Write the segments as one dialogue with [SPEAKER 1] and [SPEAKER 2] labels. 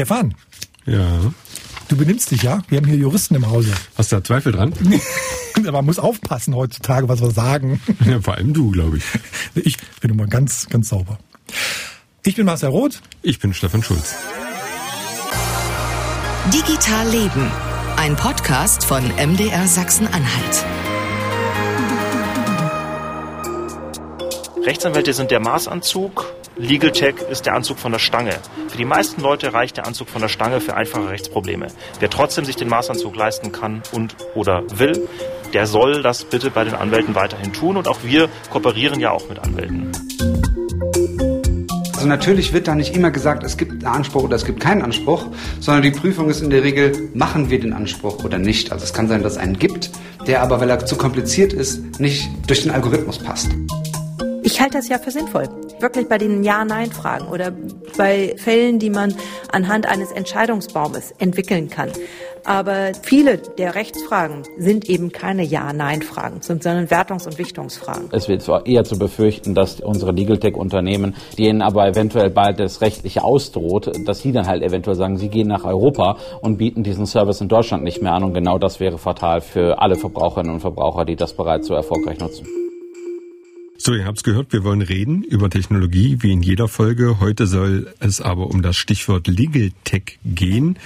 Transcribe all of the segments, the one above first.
[SPEAKER 1] Stefan.
[SPEAKER 2] Ja.
[SPEAKER 1] Du benimmst dich, ja? Wir haben hier Juristen im Hause.
[SPEAKER 2] Hast du da Zweifel dran?
[SPEAKER 1] Man muss aufpassen heutzutage, was wir sagen.
[SPEAKER 2] Ja, vor allem du, glaube ich.
[SPEAKER 1] Ich bin immer ganz, ganz sauber. Ich bin Marcel Roth.
[SPEAKER 2] Ich bin Stefan Schulz.
[SPEAKER 3] Digital Leben. Ein Podcast von MDR Sachsen-Anhalt.
[SPEAKER 4] Rechtsanwälte sind der Maßanzug, Legal Tech ist der Anzug von der Stange. Für die meisten Leute reicht der Anzug von der Stange für einfache Rechtsprobleme. Wer trotzdem sich den Maßanzug leisten kann und oder will, der soll das bitte bei den Anwälten weiterhin tun und auch wir kooperieren ja auch mit Anwälten.
[SPEAKER 5] Also natürlich wird da nicht immer gesagt, es gibt einen Anspruch oder es gibt keinen Anspruch, sondern die Prüfung ist in der Regel, machen wir den Anspruch oder nicht. Also es kann sein, dass es einen gibt, der aber, weil er zu kompliziert ist, nicht durch den Algorithmus passt.
[SPEAKER 6] Ich halte das ja für sinnvoll. Wirklich bei den Ja-Nein-Fragen oder bei Fällen, die man anhand eines Entscheidungsbaumes entwickeln kann. Aber viele der Rechtsfragen sind eben keine Ja-Nein-Fragen, sondern Wertungs- und Wichtungsfragen.
[SPEAKER 7] Es wird zwar eher zu befürchten, dass unsere Legal Tech-Unternehmen, denen aber eventuell bald das Rechtliche ausdroht, dass sie dann halt eventuell sagen, sie gehen nach Europa und bieten diesen Service in Deutschland nicht mehr an. Und genau das wäre fatal für alle Verbraucherinnen und Verbraucher, die das bereits so erfolgreich nutzen.
[SPEAKER 2] So, ihr habt's gehört, wir wollen reden über Technologie, wie in jeder Folge. Heute soll es aber um das Stichwort Legal Tech gehen.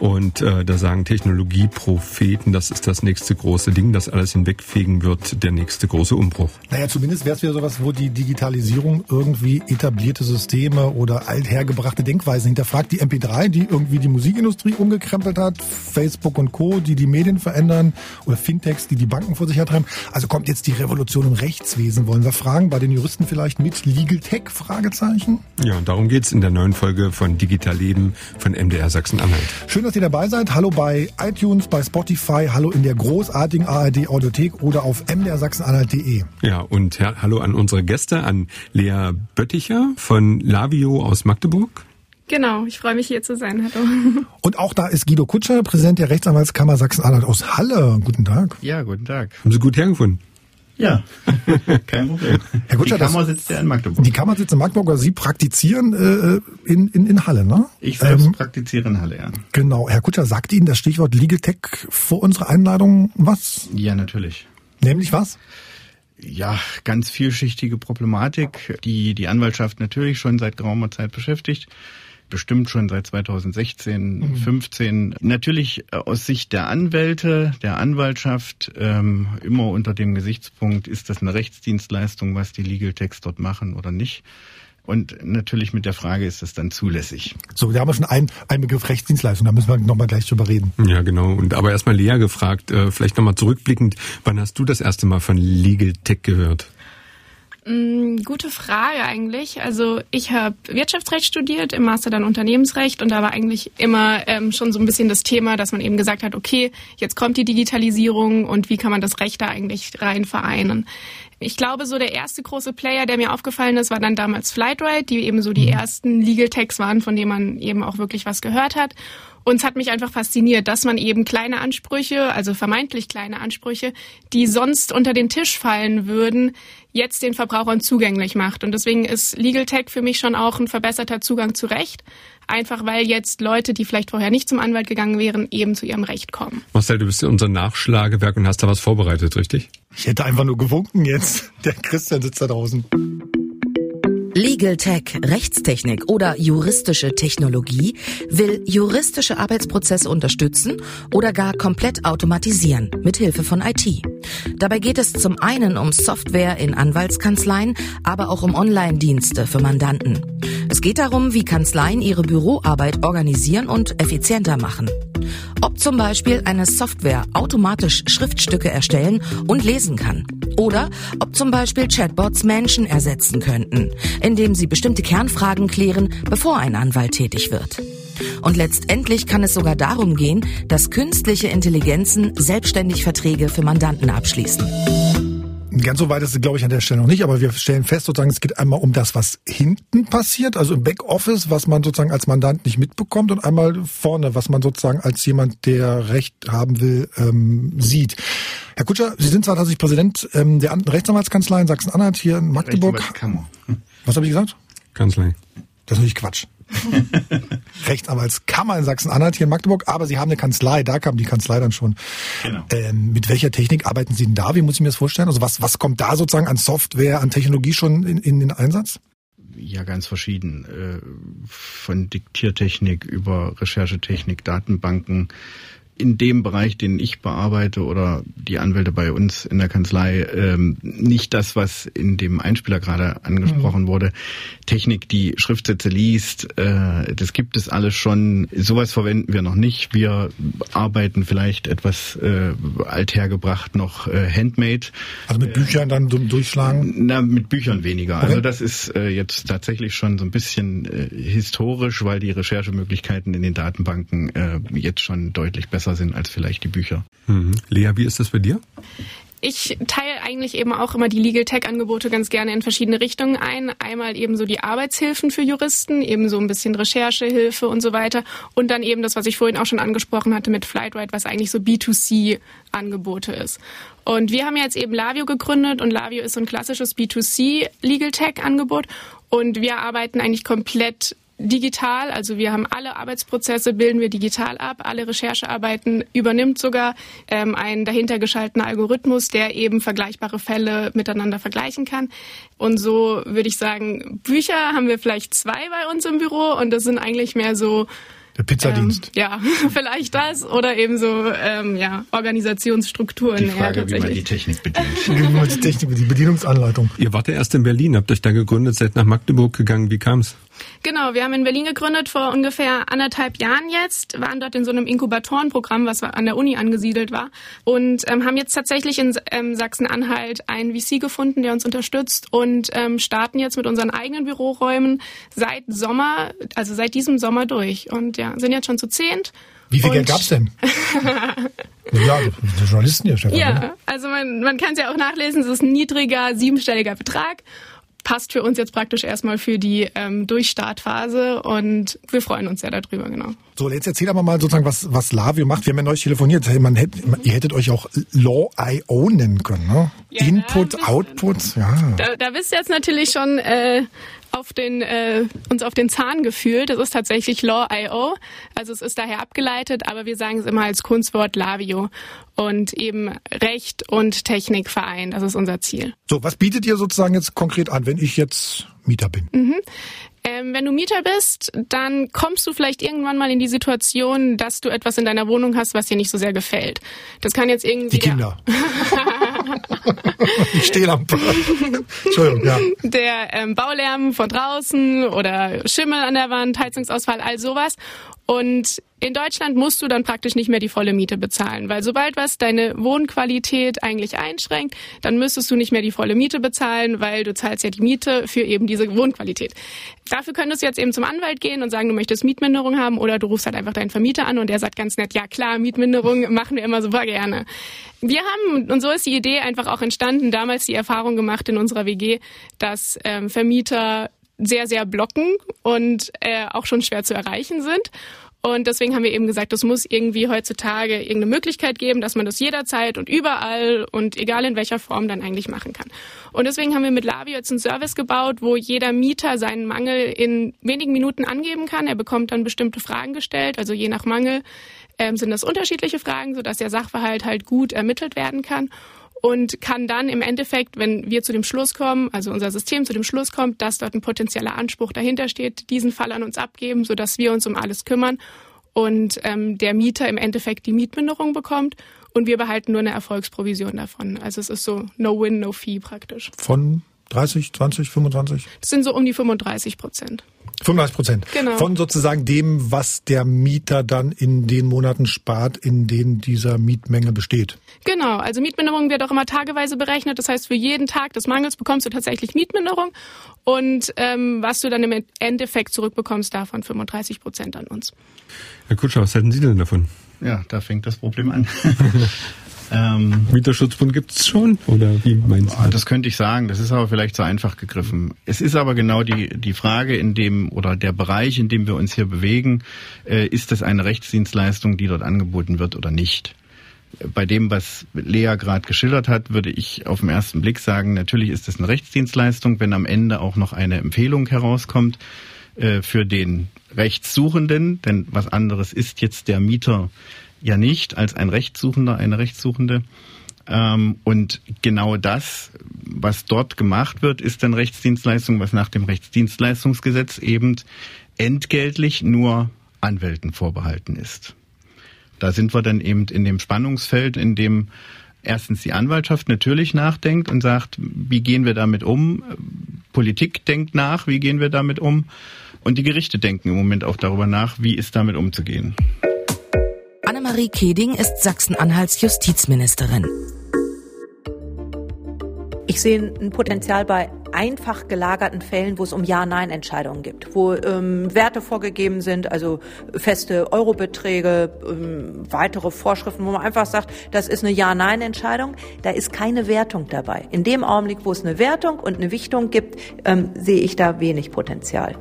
[SPEAKER 2] Und äh, da sagen Technologiepropheten, das ist das nächste große Ding, das alles hinwegfegen wird, der nächste große Umbruch.
[SPEAKER 1] Naja, zumindest wäre es wieder sowas, wo die Digitalisierung irgendwie etablierte Systeme oder althergebrachte Denkweisen hinterfragt. Die MP3, die irgendwie die Musikindustrie umgekrempelt hat, Facebook und Co., die die Medien verändern oder Fintechs, die die Banken vor sich hertreiben. Also kommt jetzt die Revolution im Rechtswesen, wollen wir fragen, bei den Juristen vielleicht mit Legal Tech? Fragezeichen.
[SPEAKER 2] Ja, und darum geht's in der neuen Folge von Digital Leben von MDR Sachsen-Anhalt.
[SPEAKER 1] Schön, dass ihr dabei seid. Hallo bei iTunes, bei Spotify, hallo in der großartigen ARD Audiothek oder auf mdrsachsenanhalt.de.
[SPEAKER 2] Ja, und ja, hallo an unsere Gäste, an Lea Bötticher von Lavio aus Magdeburg.
[SPEAKER 8] Genau, ich freue mich hier zu sein. Hallo.
[SPEAKER 1] Und auch da ist Guido Kutscher, Präsident der Rechtsanwaltskammer Sachsen-Anhalt aus Halle. Guten Tag.
[SPEAKER 9] Ja, guten Tag.
[SPEAKER 2] Haben Sie gut hergefunden?
[SPEAKER 9] Ja, kein Problem.
[SPEAKER 1] Herr Kutscher,
[SPEAKER 9] die Kammer sitzt ja in Magdeburg.
[SPEAKER 1] Die Kammer sitzt in Magdeburg, aber Sie praktizieren äh, in, in, in Halle, ne?
[SPEAKER 9] Ich selbst
[SPEAKER 1] Ähm,
[SPEAKER 9] praktiziere in Halle, ja.
[SPEAKER 1] Genau. Herr Kutscher, sagt Ihnen das Stichwort Legal Tech vor unserer Einladung was?
[SPEAKER 9] Ja, natürlich.
[SPEAKER 1] Nämlich was?
[SPEAKER 9] Ja, ganz vielschichtige Problematik, die die Anwaltschaft natürlich schon seit geraumer Zeit beschäftigt. Bestimmt schon seit 2016, 15. Natürlich äh, aus Sicht der Anwälte, der Anwaltschaft, ähm, immer unter dem Gesichtspunkt, ist das eine Rechtsdienstleistung, was die Legal Techs dort machen oder nicht? Und natürlich mit der Frage, ist das dann zulässig?
[SPEAKER 1] So, da haben wir schon einen, einen Begriff Rechtsdienstleistung, da müssen wir nochmal gleich drüber reden.
[SPEAKER 2] Ja, genau. Und aber erstmal Lea gefragt, äh, vielleicht nochmal zurückblickend, wann hast du das erste Mal von Legal Tech gehört?
[SPEAKER 8] Mm, gute Frage eigentlich. Also ich habe Wirtschaftsrecht studiert, im Master dann Unternehmensrecht und da war eigentlich immer ähm, schon so ein bisschen das Thema, dass man eben gesagt hat, okay, jetzt kommt die Digitalisierung und wie kann man das Recht da eigentlich rein vereinen. Ich glaube, so der erste große Player, der mir aufgefallen ist, war dann damals Flightride, die eben so die ersten Legal Techs waren, von denen man eben auch wirklich was gehört hat. Und es hat mich einfach fasziniert, dass man eben kleine Ansprüche, also vermeintlich kleine Ansprüche, die sonst unter den Tisch fallen würden, jetzt den Verbrauchern zugänglich macht. Und deswegen ist Legal Tech für mich schon auch ein verbesserter Zugang zu Recht. Einfach weil jetzt Leute, die vielleicht vorher nicht zum Anwalt gegangen wären, eben zu ihrem Recht kommen.
[SPEAKER 2] Marcel, du bist ja unser Nachschlagewerk und hast da was vorbereitet, richtig?
[SPEAKER 1] Ich hätte einfach nur gewunken jetzt. Der Christian sitzt da draußen.
[SPEAKER 3] Legal Tech, Rechtstechnik oder juristische Technologie will juristische Arbeitsprozesse unterstützen oder gar komplett automatisieren mit Hilfe von IT. Dabei geht es zum einen um Software in Anwaltskanzleien, aber auch um Online-Dienste für Mandanten. Es geht darum, wie Kanzleien ihre Büroarbeit organisieren und effizienter machen. Ob zum Beispiel eine Software automatisch Schriftstücke erstellen und lesen kann. Oder ob zum Beispiel Chatbots Menschen ersetzen könnten, indem sie bestimmte Kernfragen klären, bevor ein Anwalt tätig wird. Und letztendlich kann es sogar darum gehen, dass künstliche Intelligenzen selbstständig Verträge für Mandanten abschließen.
[SPEAKER 1] Ganz so weit ist es, glaube ich, an der Stelle noch nicht, aber wir stellen fest, sozusagen, es geht einmal um das, was hinten passiert, also im Backoffice, was man sozusagen als Mandant nicht mitbekommt und einmal vorne, was man sozusagen als jemand, der Recht haben will, ähm, sieht. Herr Kutscher, Sie sind zwar tatsächlich Präsident ähm, der An- Rechtsanwaltskanzlei in Sachsen-Anhalt hier in Magdeburg.
[SPEAKER 9] Rechtsanwaltskammer.
[SPEAKER 1] Was habe ich gesagt?
[SPEAKER 2] Kanzlei.
[SPEAKER 1] Das ist natürlich Quatsch. Rechtsanwaltskammer in Sachsen-Anhalt hier in Magdeburg, aber Sie haben eine Kanzlei, da kam die Kanzlei dann schon. Genau. Ähm, mit welcher Technik arbeiten Sie denn da? Wie muss ich mir das vorstellen? Also was, was kommt da sozusagen an Software, an Technologie schon in, in den Einsatz?
[SPEAKER 9] Ja, ganz verschieden. Äh, von Diktiertechnik über Recherchetechnik, Datenbanken, in dem Bereich, den ich bearbeite oder die Anwälte bei uns in der Kanzlei, ähm, nicht das, was in dem Einspieler gerade angesprochen mhm. wurde. Technik, die Schriftsätze liest, äh, das gibt es alles schon. Sowas verwenden wir noch nicht. Wir arbeiten vielleicht etwas äh, althergebracht noch äh, handmade.
[SPEAKER 1] Also mit Büchern dann durchschlagen?
[SPEAKER 9] Na, mit Büchern weniger. Okay. Also das ist äh, jetzt tatsächlich schon so ein bisschen äh, historisch, weil die Recherchemöglichkeiten in den Datenbanken äh, jetzt schon deutlich besser besser sind als vielleicht die Bücher.
[SPEAKER 2] Mhm. Lea, wie ist das bei dir?
[SPEAKER 8] Ich teile eigentlich eben auch immer die Legal Tech Angebote ganz gerne in verschiedene Richtungen ein. Einmal eben so die Arbeitshilfen für Juristen, eben so ein bisschen Recherchehilfe und so weiter. Und dann eben das, was ich vorhin auch schon angesprochen hatte mit Flightride, was eigentlich so B2C Angebote ist. Und wir haben jetzt eben Lavio gegründet und Lavio ist so ein klassisches B2C Legal Tech Angebot. Und wir arbeiten eigentlich komplett digital. Also wir haben alle Arbeitsprozesse, bilden wir digital ab. Alle Recherchearbeiten übernimmt sogar ähm, ein dahinter geschaltener Algorithmus, der eben vergleichbare Fälle miteinander vergleichen kann. Und so würde ich sagen, Bücher haben wir vielleicht zwei bei uns im Büro und das sind eigentlich mehr so
[SPEAKER 1] der Pizzadienst.
[SPEAKER 8] Ähm, ja, vielleicht das oder eben so ähm, ja, Organisationsstrukturen.
[SPEAKER 9] Die Frage, ja, wie man die Technik bedient.
[SPEAKER 1] wie man die Technik, die Bedienungsanleitung.
[SPEAKER 2] Ihr wart ja erst in Berlin, habt euch da gegründet, seid nach Magdeburg gegangen. Wie kam's?
[SPEAKER 8] Genau, wir haben in Berlin gegründet vor ungefähr anderthalb Jahren jetzt, waren dort in so einem Inkubatorenprogramm, was an der Uni angesiedelt war und ähm, haben jetzt tatsächlich in ähm, Sachsen-Anhalt einen VC gefunden, der uns unterstützt und ähm, starten jetzt mit unseren eigenen Büroräumen seit Sommer, also seit diesem Sommer durch und ja, sind jetzt schon zu zehnt.
[SPEAKER 1] Wie viel Geld gab's denn? ja, Journalisten hier, Stefan.
[SPEAKER 8] Ja, ne? also man, man kann es ja auch nachlesen, es ist ein niedriger, siebenstelliger Betrag passt für uns jetzt praktisch erstmal für die ähm, Durchstartphase und wir freuen uns sehr darüber, genau.
[SPEAKER 1] So, jetzt erzähl aber mal sozusagen, was, was Lavio macht. Wir haben ja neulich telefoniert. Man hätte, ihr hättet euch auch Law.io nennen können, ne? Ja, Input, Output, ja.
[SPEAKER 8] Da, da bist du jetzt natürlich schon äh, auf den, äh, uns auf den Zahn gefühlt. Das ist tatsächlich Law.io. Also es ist daher abgeleitet, aber wir sagen es immer als Kunstwort Lavio. Und eben Recht und Technik vereint. Das ist unser Ziel.
[SPEAKER 1] So, was bietet ihr sozusagen jetzt konkret an, wenn ich jetzt Mieter bin? Mhm.
[SPEAKER 8] Ähm, wenn du Mieter bist, dann kommst du vielleicht irgendwann mal in die Situation, dass du etwas in deiner Wohnung hast, was dir nicht so sehr gefällt. Das kann jetzt irgendwie.
[SPEAKER 1] Die Kinder. die Stehlampe. Entschuldigung, ja.
[SPEAKER 8] Der ähm, Baulärm von draußen oder Schimmel an der Wand, Heizungsausfall, all sowas. Und in Deutschland musst du dann praktisch nicht mehr die volle Miete bezahlen, weil sobald was deine Wohnqualität eigentlich einschränkt, dann müsstest du nicht mehr die volle Miete bezahlen, weil du zahlst ja die Miete für eben diese Wohnqualität. Dafür könntest du jetzt eben zum Anwalt gehen und sagen, du möchtest Mietminderung haben oder du rufst halt einfach deinen Vermieter an und der sagt ganz nett, ja klar, Mietminderung machen wir immer super gerne. Wir haben, und so ist die Idee einfach auch entstanden, damals die Erfahrung gemacht in unserer WG, dass ähm, Vermieter sehr, sehr blocken und äh, auch schon schwer zu erreichen sind. Und deswegen haben wir eben gesagt, es muss irgendwie heutzutage irgendeine Möglichkeit geben, dass man das jederzeit und überall und egal in welcher Form dann eigentlich machen kann. Und deswegen haben wir mit Lavio jetzt einen Service gebaut, wo jeder Mieter seinen Mangel in wenigen Minuten angeben kann. Er bekommt dann bestimmte Fragen gestellt, also je nach Mangel ähm, sind das unterschiedliche Fragen, sodass der Sachverhalt halt gut ermittelt werden kann und kann dann im Endeffekt, wenn wir zu dem Schluss kommen, also unser System zu dem Schluss kommt, dass dort ein potenzieller Anspruch dahinter steht, diesen Fall an uns abgeben, sodass wir uns um alles kümmern und ähm, der Mieter im Endeffekt die Mietminderung bekommt und wir behalten nur eine Erfolgsprovision davon. Also es ist so No Win, No Fee praktisch.
[SPEAKER 1] Von 30, 20, 25?
[SPEAKER 8] Das sind so um die 35 Prozent.
[SPEAKER 1] 35 Prozent.
[SPEAKER 8] Genau.
[SPEAKER 1] Von sozusagen dem, was der Mieter dann in den Monaten spart, in denen dieser Mietmenge besteht.
[SPEAKER 8] Genau. Also Mietminderung wird auch immer tageweise berechnet. Das heißt, für jeden Tag des Mangels bekommst du tatsächlich Mietminderung. Und ähm, was du dann im Endeffekt zurückbekommst, davon 35 Prozent an uns.
[SPEAKER 2] Herr Kutscher, was halten Sie denn davon?
[SPEAKER 9] Ja, da fängt das Problem an.
[SPEAKER 2] Ähm, Mieterschutzbund gibt es schon? Oder wie meinst du?
[SPEAKER 9] Das könnte ich sagen, das ist aber vielleicht zu einfach gegriffen. Es ist aber genau die, die Frage, in dem oder der Bereich, in dem wir uns hier bewegen, äh, ist das eine Rechtsdienstleistung, die dort angeboten wird oder nicht? Bei dem, was Lea gerade geschildert hat, würde ich auf den ersten Blick sagen, natürlich ist das eine Rechtsdienstleistung, wenn am Ende auch noch eine Empfehlung herauskommt äh, für den Rechtssuchenden, denn was anderes ist jetzt der Mieter ja nicht als ein Rechtssuchender, eine Rechtssuchende. Ähm, und genau das, was dort gemacht wird, ist dann Rechtsdienstleistung, was nach dem Rechtsdienstleistungsgesetz eben entgeltlich nur Anwälten vorbehalten ist. Da sind wir dann eben in dem Spannungsfeld, in dem erstens die Anwaltschaft natürlich nachdenkt und sagt, wie gehen wir damit um? Politik denkt nach, wie gehen wir damit um? Und die Gerichte denken im Moment auch darüber nach, wie ist damit umzugehen.
[SPEAKER 3] Annemarie Keding ist Sachsen-Anhalts Justizministerin.
[SPEAKER 6] Ich sehe ein Potenzial bei einfach gelagerten Fällen, wo es um Ja-Nein-Entscheidungen gibt, wo ähm, Werte vorgegeben sind, also feste Eurobeträge, ähm, weitere Vorschriften, wo man einfach sagt, das ist eine Ja-Nein-Entscheidung. Da ist keine Wertung dabei. In dem Augenblick, wo es eine Wertung und eine Wichtung gibt, ähm, sehe ich da wenig Potenzial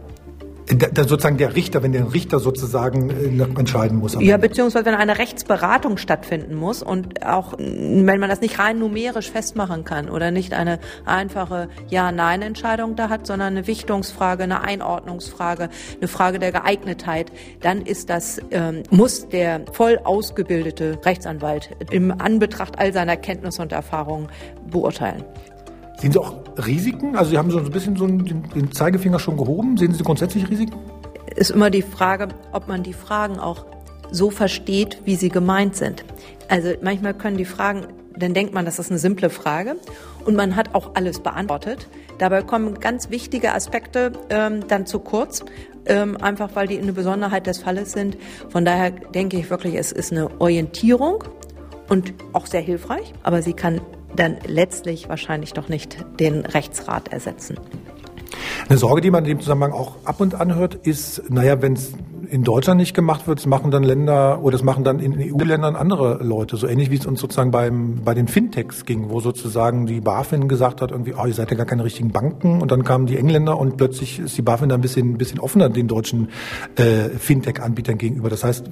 [SPEAKER 1] da, sozusagen der Richter, wenn der Richter sozusagen äh, entscheiden muss.
[SPEAKER 6] Ja, beziehungsweise wenn eine Rechtsberatung stattfinden muss und auch wenn man das nicht rein numerisch festmachen kann oder nicht eine einfache Ja-Nein-Entscheidung da hat, sondern eine Wichtungsfrage, eine Einordnungsfrage, eine Frage der Geeignetheit, dann ist das, ähm, muss der voll ausgebildete Rechtsanwalt im Anbetracht all seiner Kenntnisse und Erfahrungen beurteilen.
[SPEAKER 1] Sehen Sie auch Risiken? Also Sie haben so ein bisschen so den Zeigefinger schon gehoben. Sehen Sie grundsätzlich Risiken?
[SPEAKER 6] Ist immer die Frage, ob man die Fragen auch so versteht, wie sie gemeint sind. Also manchmal können die Fragen, dann denkt man, das ist eine simple Frage und man hat auch alles beantwortet. Dabei kommen ganz wichtige Aspekte ähm, dann zu kurz, ähm, einfach weil die eine Besonderheit des Falles sind. Von daher denke ich wirklich, es ist eine Orientierung und auch sehr hilfreich, aber sie kann dann letztlich wahrscheinlich doch nicht den Rechtsrat ersetzen.
[SPEAKER 1] Eine Sorge, die man in dem Zusammenhang auch ab und an hört, ist, naja, wenn es in Deutschland nicht gemacht wird, das machen dann Länder oder das machen dann in EU-Ländern andere Leute. So ähnlich wie es uns sozusagen beim, bei den Fintechs ging, wo sozusagen die BaFin gesagt hat, irgendwie, oh, ihr seid ja gar keine richtigen Banken. Und dann kamen die Engländer und plötzlich ist die BaFin da ein bisschen, ein bisschen offener den deutschen äh, Fintech-Anbietern gegenüber. Das heißt,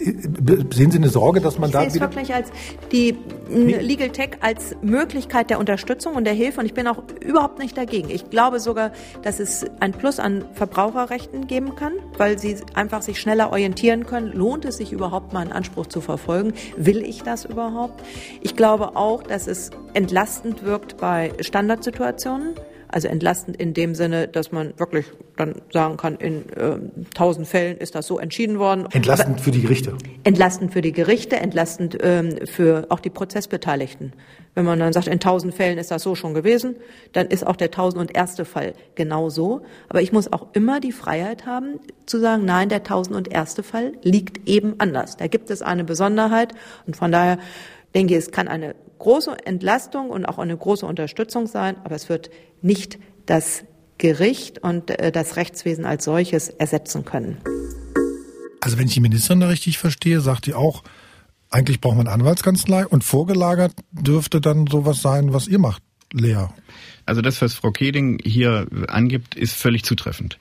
[SPEAKER 1] Sehen Sie eine Sorge, dass man
[SPEAKER 6] ich
[SPEAKER 1] da
[SPEAKER 6] sehe es wirklich als die Legal Tech als Möglichkeit der Unterstützung und der Hilfe und ich bin auch überhaupt nicht dagegen. Ich glaube sogar, dass es ein Plus an Verbraucherrechten geben kann, weil sie einfach sich schneller orientieren können. Lohnt es sich überhaupt mal einen Anspruch zu verfolgen? Will ich das überhaupt? Ich glaube auch, dass es entlastend wirkt bei Standardsituationen. Also entlastend in dem Sinne, dass man wirklich dann sagen kann, in äh, tausend äh, Fällen ist das so entschieden worden.
[SPEAKER 1] Entlastend Aber, für die Gerichte.
[SPEAKER 6] Entlastend für die Gerichte, entlastend ähm, für auch die Prozessbeteiligten. Wenn man dann sagt, in tausend Fällen ist das so schon gewesen, dann ist auch der tausend und erste Fall genau so. Aber ich muss auch immer die Freiheit haben zu sagen, nein, der tausend und erste Fall liegt eben anders. Da gibt es eine Besonderheit und von daher denke ich, es kann eine große Entlastung und auch eine große Unterstützung sein, aber es wird nicht das Gericht und äh, das Rechtswesen als solches ersetzen können.
[SPEAKER 1] Also wenn ich die Ministerin da richtig verstehe, sagt die auch, eigentlich braucht man Anwaltskanzlei und vorgelagert dürfte dann sowas sein, was ihr macht, Lea.
[SPEAKER 9] Also das, was Frau Keding hier angibt, ist völlig zutreffend.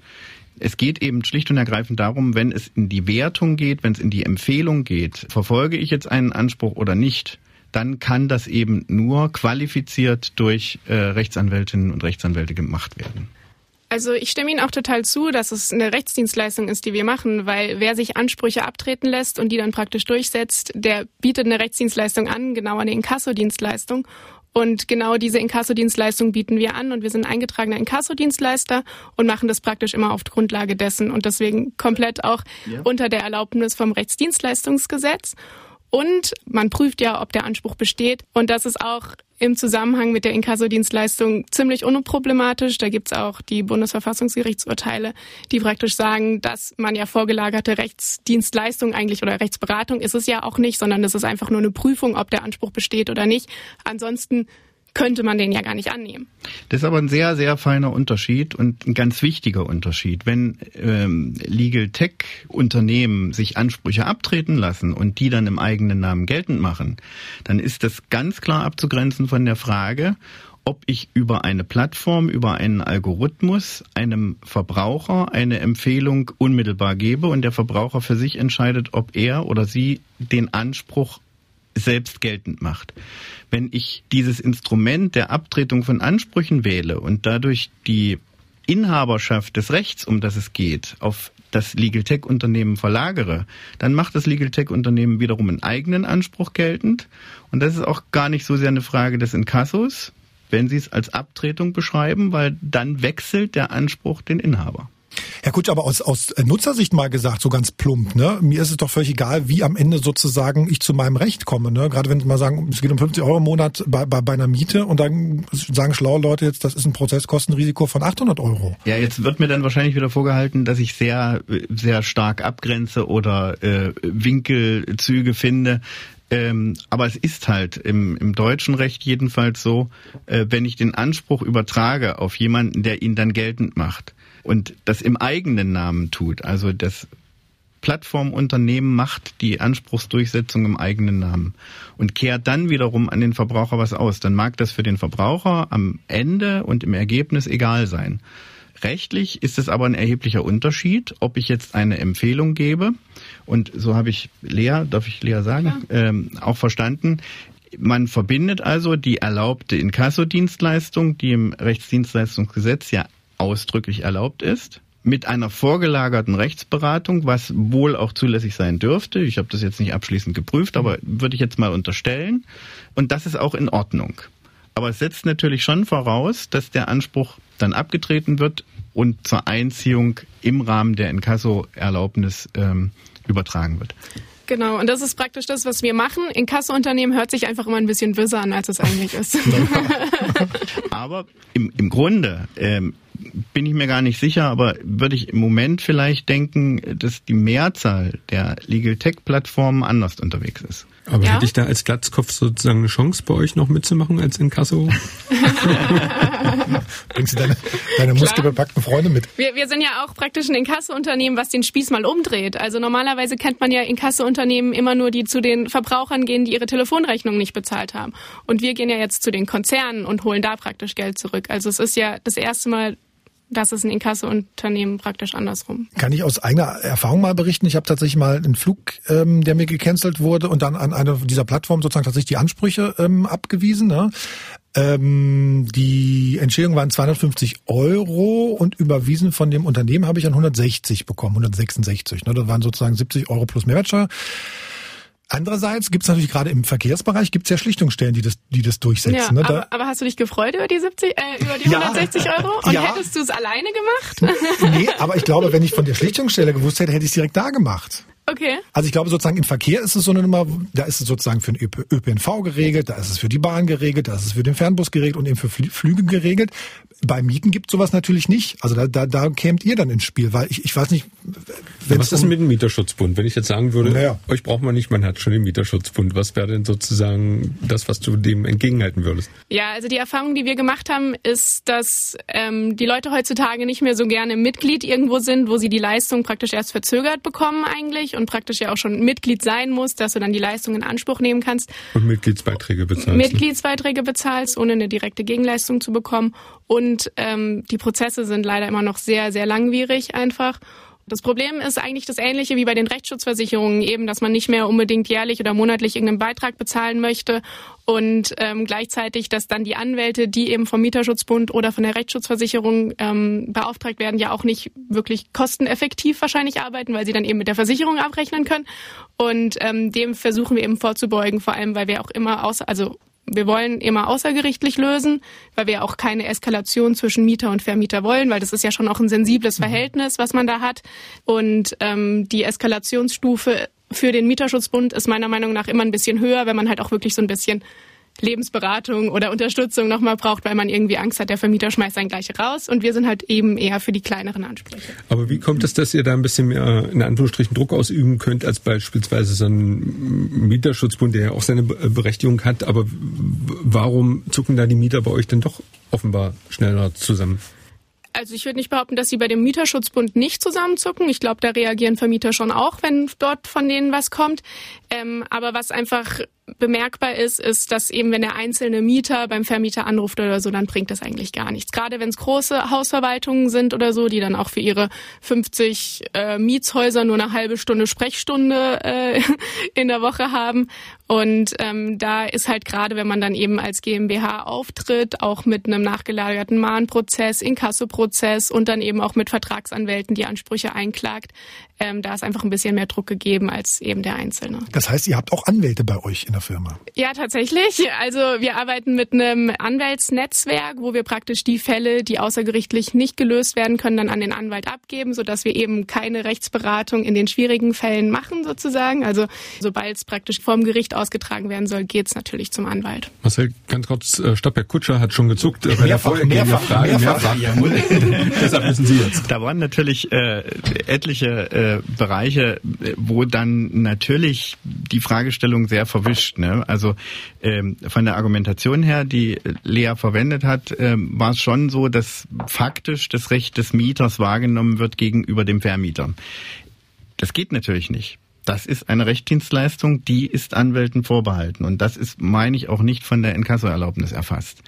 [SPEAKER 9] Es geht eben schlicht und ergreifend darum, wenn es in die Wertung geht, wenn es in die Empfehlung geht, verfolge ich jetzt einen Anspruch oder nicht, dann kann das eben nur qualifiziert durch äh, Rechtsanwältinnen und Rechtsanwälte gemacht werden.
[SPEAKER 8] Also ich stimme Ihnen auch total zu, dass es eine Rechtsdienstleistung ist, die wir machen, weil wer sich Ansprüche abtreten lässt und die dann praktisch durchsetzt, der bietet eine Rechtsdienstleistung an, genau eine Inkassodienstleistung. Und genau diese Inkassodienstleistung bieten wir an und wir sind eingetragener Inkassodienstleister und machen das praktisch immer auf Grundlage dessen und deswegen komplett auch ja. unter der Erlaubnis vom Rechtsdienstleistungsgesetz. Und man prüft ja, ob der Anspruch besteht. Und das ist auch im Zusammenhang mit der Inkassodienstleistung ziemlich unproblematisch. Da gibt's auch die Bundesverfassungsgerichtsurteile, die praktisch sagen, dass man ja vorgelagerte Rechtsdienstleistung eigentlich oder Rechtsberatung ist es ja auch nicht, sondern es ist einfach nur eine Prüfung, ob der Anspruch besteht oder nicht. Ansonsten könnte man den ja gar nicht annehmen.
[SPEAKER 9] Das ist aber ein sehr, sehr feiner Unterschied und ein ganz wichtiger Unterschied. Wenn ähm, Legal Tech Unternehmen sich Ansprüche abtreten lassen und die dann im eigenen Namen geltend machen, dann ist das ganz klar abzugrenzen von der Frage, ob ich über eine Plattform, über einen Algorithmus einem Verbraucher eine Empfehlung unmittelbar gebe und der Verbraucher für sich entscheidet, ob er oder sie den Anspruch selbst geltend macht. Wenn ich dieses Instrument der Abtretung von Ansprüchen wähle und dadurch die Inhaberschaft des Rechts, um das es geht, auf das Legal Tech Unternehmen verlagere, dann macht das Legal Tech Unternehmen wiederum einen eigenen Anspruch geltend. Und das ist auch gar nicht so sehr eine Frage des Inkassos, wenn Sie es als Abtretung beschreiben, weil dann wechselt der Anspruch den Inhaber.
[SPEAKER 1] Herr Kutsch, aber aus, aus Nutzersicht mal gesagt, so ganz plump, ne? Mir ist es doch völlig egal, wie am Ende sozusagen ich zu meinem Recht komme, ne? Gerade wenn Sie mal sagen, es geht um 50 Euro im Monat bei, bei, bei einer Miete und dann sagen schlaue Leute jetzt, das ist ein Prozesskostenrisiko von 800 Euro.
[SPEAKER 9] Ja, jetzt wird mir dann wahrscheinlich wieder vorgehalten, dass ich sehr, sehr stark abgrenze oder äh, Winkelzüge finde. Ähm, aber es ist halt im, im deutschen Recht jedenfalls so, äh, wenn ich den Anspruch übertrage auf jemanden, der ihn dann geltend macht und das im eigenen Namen tut, also das Plattformunternehmen macht die Anspruchsdurchsetzung im eigenen Namen und kehrt dann wiederum an den Verbraucher was aus, dann mag das für den Verbraucher am Ende und im Ergebnis egal sein. Rechtlich ist es aber ein erheblicher Unterschied, ob ich jetzt eine Empfehlung gebe. Und so habe ich Lea, darf ich Lea sagen, ähm, auch verstanden. Man verbindet also die erlaubte Inkassodienstleistung, die im Rechtsdienstleistungsgesetz ja ausdrücklich erlaubt ist, mit einer vorgelagerten Rechtsberatung, was wohl auch zulässig sein dürfte. Ich habe das jetzt nicht abschließend geprüft, aber würde ich jetzt mal unterstellen. Und das ist auch in Ordnung. Aber es setzt natürlich schon voraus, dass der Anspruch dann abgetreten wird und zur Einziehung im Rahmen der Inkasso-Erlaubnis ähm, übertragen wird.
[SPEAKER 8] Genau, und das ist praktisch das, was wir machen. Inkassounternehmen hört sich einfach immer ein bisschen böser an, als es eigentlich ist.
[SPEAKER 9] aber im, im Grunde ähm, bin ich mir gar nicht sicher, aber würde ich im Moment vielleicht denken, dass die Mehrzahl der Legal Tech Plattformen anders unterwegs ist.
[SPEAKER 2] Aber ja? hätte ich da als Glatzkopf sozusagen eine Chance, bei euch noch mitzumachen als Inkasso?
[SPEAKER 1] Bringst du deine, deine muskelbepackten Freunde mit?
[SPEAKER 8] Wir, wir sind ja auch praktisch ein Inkasso-Unternehmen, was den Spieß mal umdreht. Also normalerweise kennt man ja Inkasso-Unternehmen immer nur, die zu den Verbrauchern gehen, die ihre Telefonrechnung nicht bezahlt haben. Und wir gehen ja jetzt zu den Konzernen und holen da praktisch Geld zurück. Also es ist ja das erste Mal, das ist ein Inkasso-Unternehmen praktisch andersrum.
[SPEAKER 1] Kann ich aus eigener Erfahrung mal berichten? Ich habe tatsächlich mal einen Flug, ähm, der mir gecancelt wurde und dann an einer dieser Plattformen sozusagen tatsächlich die Ansprüche ähm, abgewiesen. Ne? Ähm, die Entschädigung waren 250 Euro und überwiesen von dem Unternehmen habe ich an 160 bekommen, 166. Ne? Das waren sozusagen 70 Euro plus Mehrwertsteuer. Andererseits gibt es natürlich gerade im Verkehrsbereich gibt's ja Schlichtungsstellen, die das, die das durchsetzen. Ja,
[SPEAKER 8] ne? aber, aber, hast du dich gefreut über die 70, äh, über die ja, 160 Euro? Und ja. hättest du es alleine gemacht?
[SPEAKER 1] nee, aber ich glaube, wenn ich von der Schlichtungsstelle gewusst hätte, hätte ich es direkt da gemacht.
[SPEAKER 8] Okay.
[SPEAKER 1] Also ich glaube sozusagen im Verkehr ist es so eine Nummer, da ist es sozusagen für den ÖPNV geregelt, da ist es für die Bahn geregelt, da ist es für den Fernbus geregelt und eben für Flüge geregelt. Bei Mieten gibt sowas natürlich nicht. Also da, da, da kämt ihr dann ins Spiel, weil ich, ich weiß nicht.
[SPEAKER 2] Was ist um mit dem Mieterschutzbund? Wenn ich jetzt sagen würde, naja. euch braucht man nicht, man hat schon den Mieterschutzbund. Was wäre denn sozusagen das, was du dem entgegenhalten würdest?
[SPEAKER 8] Ja, also die Erfahrung, die wir gemacht haben, ist, dass ähm, die Leute heutzutage nicht mehr so gerne Mitglied irgendwo sind, wo sie die Leistung praktisch erst verzögert bekommen eigentlich und praktisch ja auch schon Mitglied sein muss, dass du dann die Leistung in Anspruch nehmen kannst.
[SPEAKER 2] Und Mitgliedsbeiträge bezahlst.
[SPEAKER 8] Mitgliedsbeiträge bezahlst, ohne eine direkte Gegenleistung zu bekommen. Und ähm, die Prozesse sind leider immer noch sehr, sehr langwierig einfach. Das Problem ist eigentlich das ähnliche wie bei den Rechtsschutzversicherungen, eben, dass man nicht mehr unbedingt jährlich oder monatlich irgendeinen Beitrag bezahlen möchte und ähm, gleichzeitig, dass dann die Anwälte, die eben vom Mieterschutzbund oder von der Rechtsschutzversicherung ähm, beauftragt werden, ja auch nicht wirklich kosteneffektiv wahrscheinlich arbeiten, weil sie dann eben mit der Versicherung abrechnen können. Und ähm, dem versuchen wir eben vorzubeugen, vor allem weil wir auch immer aus, also wir wollen immer außergerichtlich lösen, weil wir auch keine Eskalation zwischen Mieter und Vermieter wollen, weil das ist ja schon auch ein sensibles mhm. Verhältnis, was man da hat. Und ähm, die Eskalationsstufe für den Mieterschutzbund ist meiner Meinung nach immer ein bisschen höher, wenn man halt auch wirklich so ein bisschen Lebensberatung oder Unterstützung nochmal braucht, weil man irgendwie Angst hat, der Vermieter schmeißt einen gleich raus. Und wir sind halt eben eher für die kleineren Ansprüche.
[SPEAKER 2] Aber wie kommt es, dass ihr da ein bisschen mehr, in Anführungsstrichen, Druck ausüben könnt, als beispielsweise so ein Mieterschutzbund, der ja auch seine Berechtigung hat. Aber warum zucken da die Mieter bei euch denn doch offenbar schneller zusammen?
[SPEAKER 8] Also ich würde nicht behaupten, dass sie bei dem Mieterschutzbund nicht zusammenzucken. Ich glaube, da reagieren Vermieter schon auch, wenn dort von denen was kommt. Ähm, aber was einfach bemerkbar ist, ist, dass eben wenn der einzelne Mieter beim Vermieter anruft oder so, dann bringt das eigentlich gar nichts. Gerade wenn es große Hausverwaltungen sind oder so, die dann auch für ihre 50 äh, Mietshäuser nur eine halbe Stunde Sprechstunde äh, in der Woche haben Und ähm, da ist halt gerade, wenn man dann eben als GmbH auftritt, auch mit einem nachgelagerten Mahnprozess, Inkassoprozess und dann eben auch mit Vertragsanwälten die Ansprüche einklagt, ähm, da ist einfach ein bisschen mehr Druck gegeben als eben der Einzelne.
[SPEAKER 1] Das heißt, ihr habt auch Anwälte bei euch in der Firma?
[SPEAKER 8] Ja, tatsächlich. Also wir arbeiten mit einem Anwaltsnetzwerk, wo wir praktisch die Fälle, die außergerichtlich nicht gelöst werden können, dann an den Anwalt abgeben, sodass wir eben keine Rechtsberatung in den schwierigen Fällen machen sozusagen. Also sobald es praktisch vorm Gericht ausgetragen werden soll, geht es natürlich zum Anwalt.
[SPEAKER 2] Marcel, ganz kurz, äh, Stopp, Herr Kutscher hat schon gezuckt äh, bei
[SPEAKER 1] mehrfach,
[SPEAKER 2] der
[SPEAKER 1] mehrfach,
[SPEAKER 2] Frage.
[SPEAKER 1] mehrfach.
[SPEAKER 2] mehrfach. Deshalb müssen Sie jetzt.
[SPEAKER 9] Da waren natürlich äh, etliche äh, Bereiche, wo dann natürlich die Fragestellung sehr verwischt. Ne? Also ähm, von der Argumentation her, die Lea verwendet hat, ähm, war es schon so, dass faktisch das Recht des Mieters wahrgenommen wird gegenüber dem Vermieter. Das geht natürlich nicht. Das ist eine Rechtsdienstleistung, die ist Anwälten vorbehalten. Und das ist, meine ich, auch nicht von der Inkassoerlaubnis erfasst.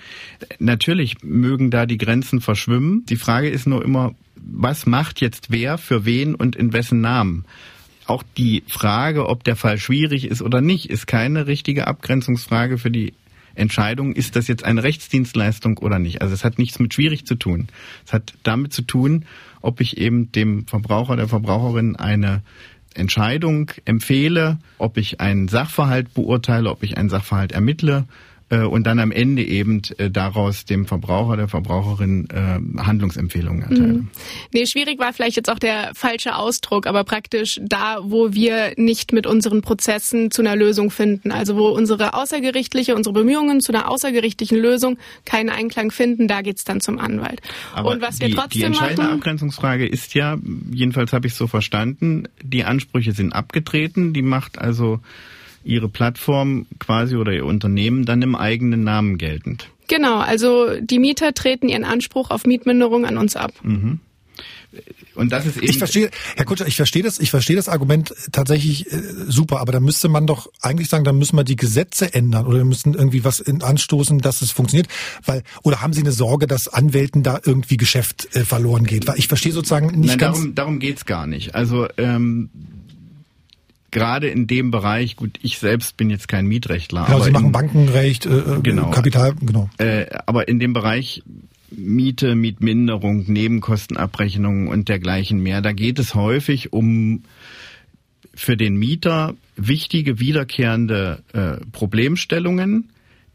[SPEAKER 9] Natürlich mögen da die Grenzen verschwimmen. Die Frage ist nur immer, was macht jetzt wer für wen und in wessen Namen? Auch die Frage, ob der Fall schwierig ist oder nicht, ist keine richtige Abgrenzungsfrage für die Entscheidung, ist das jetzt eine Rechtsdienstleistung oder nicht. Also es hat nichts mit schwierig zu tun. Es hat damit zu tun, ob ich eben dem Verbraucher, der Verbraucherin eine Entscheidung empfehle, ob ich einen Sachverhalt beurteile, ob ich einen Sachverhalt ermittle äh, und dann am Ende eben äh, daraus dem Verbraucher, der Verbraucherin äh, Handlungsempfehlungen erteile. Mhm.
[SPEAKER 8] Nee, schwierig war vielleicht jetzt auch der falsche Ausdruck, aber praktisch da, wo wir nicht mit unseren Prozessen zu einer Lösung finden, also wo unsere außergerichtliche, unsere Bemühungen zu einer außergerichtlichen Lösung keinen Einklang finden, da geht's dann zum Anwalt.
[SPEAKER 9] Aber und was wir trotzdem die entscheidende machen, Abgrenzungsfrage ist ja, jedenfalls habe ich es so verstanden, die Ansprüche sind abgetreten, die macht also ihre Plattform quasi oder ihr Unternehmen dann im eigenen Namen geltend.
[SPEAKER 8] Genau, also die Mieter treten ihren Anspruch auf Mietminderung an uns ab.
[SPEAKER 9] Mhm. Und das ist eben
[SPEAKER 1] ich verstehe, Herr Kutscher, ich verstehe das, ich verstehe das Argument tatsächlich äh, super, aber da müsste man doch eigentlich sagen, da müssen wir die Gesetze ändern oder wir müssen irgendwie was in, anstoßen, dass es funktioniert, weil oder haben Sie eine Sorge, dass Anwälten da irgendwie Geschäft äh, verloren geht? Weil ich verstehe sozusagen nicht
[SPEAKER 9] Nein,
[SPEAKER 1] ganz.
[SPEAKER 9] Darum, darum geht's gar nicht. Also ähm, gerade in dem Bereich, gut, ich selbst bin jetzt kein Mietrechtler.
[SPEAKER 1] Genau,
[SPEAKER 9] aber
[SPEAKER 1] Sie machen
[SPEAKER 9] in,
[SPEAKER 1] Bankenrecht, äh, äh,
[SPEAKER 9] genau,
[SPEAKER 1] Kapital, genau.
[SPEAKER 9] Äh, aber in dem Bereich Miete, Mietminderung, Nebenkostenabrechnungen und dergleichen mehr, da geht es häufig um für den Mieter wichtige wiederkehrende äh, Problemstellungen,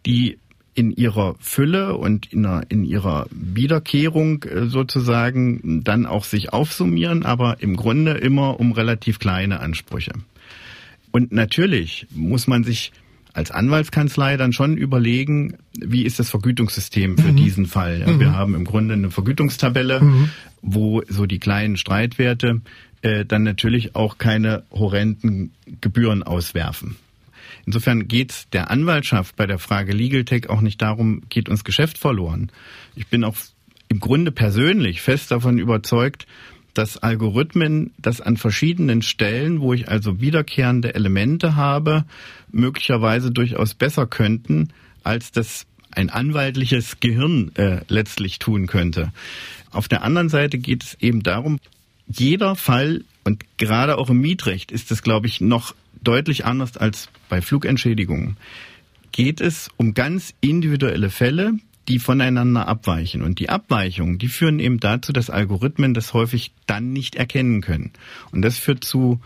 [SPEAKER 9] die in ihrer Fülle und in, einer, in ihrer Wiederkehrung äh, sozusagen dann auch sich aufsummieren, aber im Grunde immer um relativ kleine Ansprüche. Und natürlich muss man sich als Anwaltskanzlei dann schon überlegen, wie ist das Vergütungssystem für mhm. diesen Fall. Ja, mhm. Wir haben im Grunde eine Vergütungstabelle, mhm. wo so die kleinen Streitwerte äh, dann natürlich auch keine horrenden Gebühren auswerfen. Insofern geht es der Anwaltschaft bei der Frage Legal Tech auch nicht darum, geht uns Geschäft verloren. Ich bin auch im Grunde persönlich fest davon überzeugt, dass Algorithmen das an verschiedenen Stellen, wo ich also wiederkehrende Elemente habe, möglicherweise durchaus besser könnten, als das ein anwaltliches Gehirn äh, letztlich tun könnte. Auf der anderen Seite geht es eben darum, jeder Fall und gerade auch im Mietrecht ist es, glaube ich, noch deutlich anders als bei Flugentschädigungen. Geht es um ganz individuelle Fälle, die voneinander abweichen. Und die Abweichungen, die führen eben dazu, dass Algorithmen das häufig dann nicht erkennen können. Und das führt zu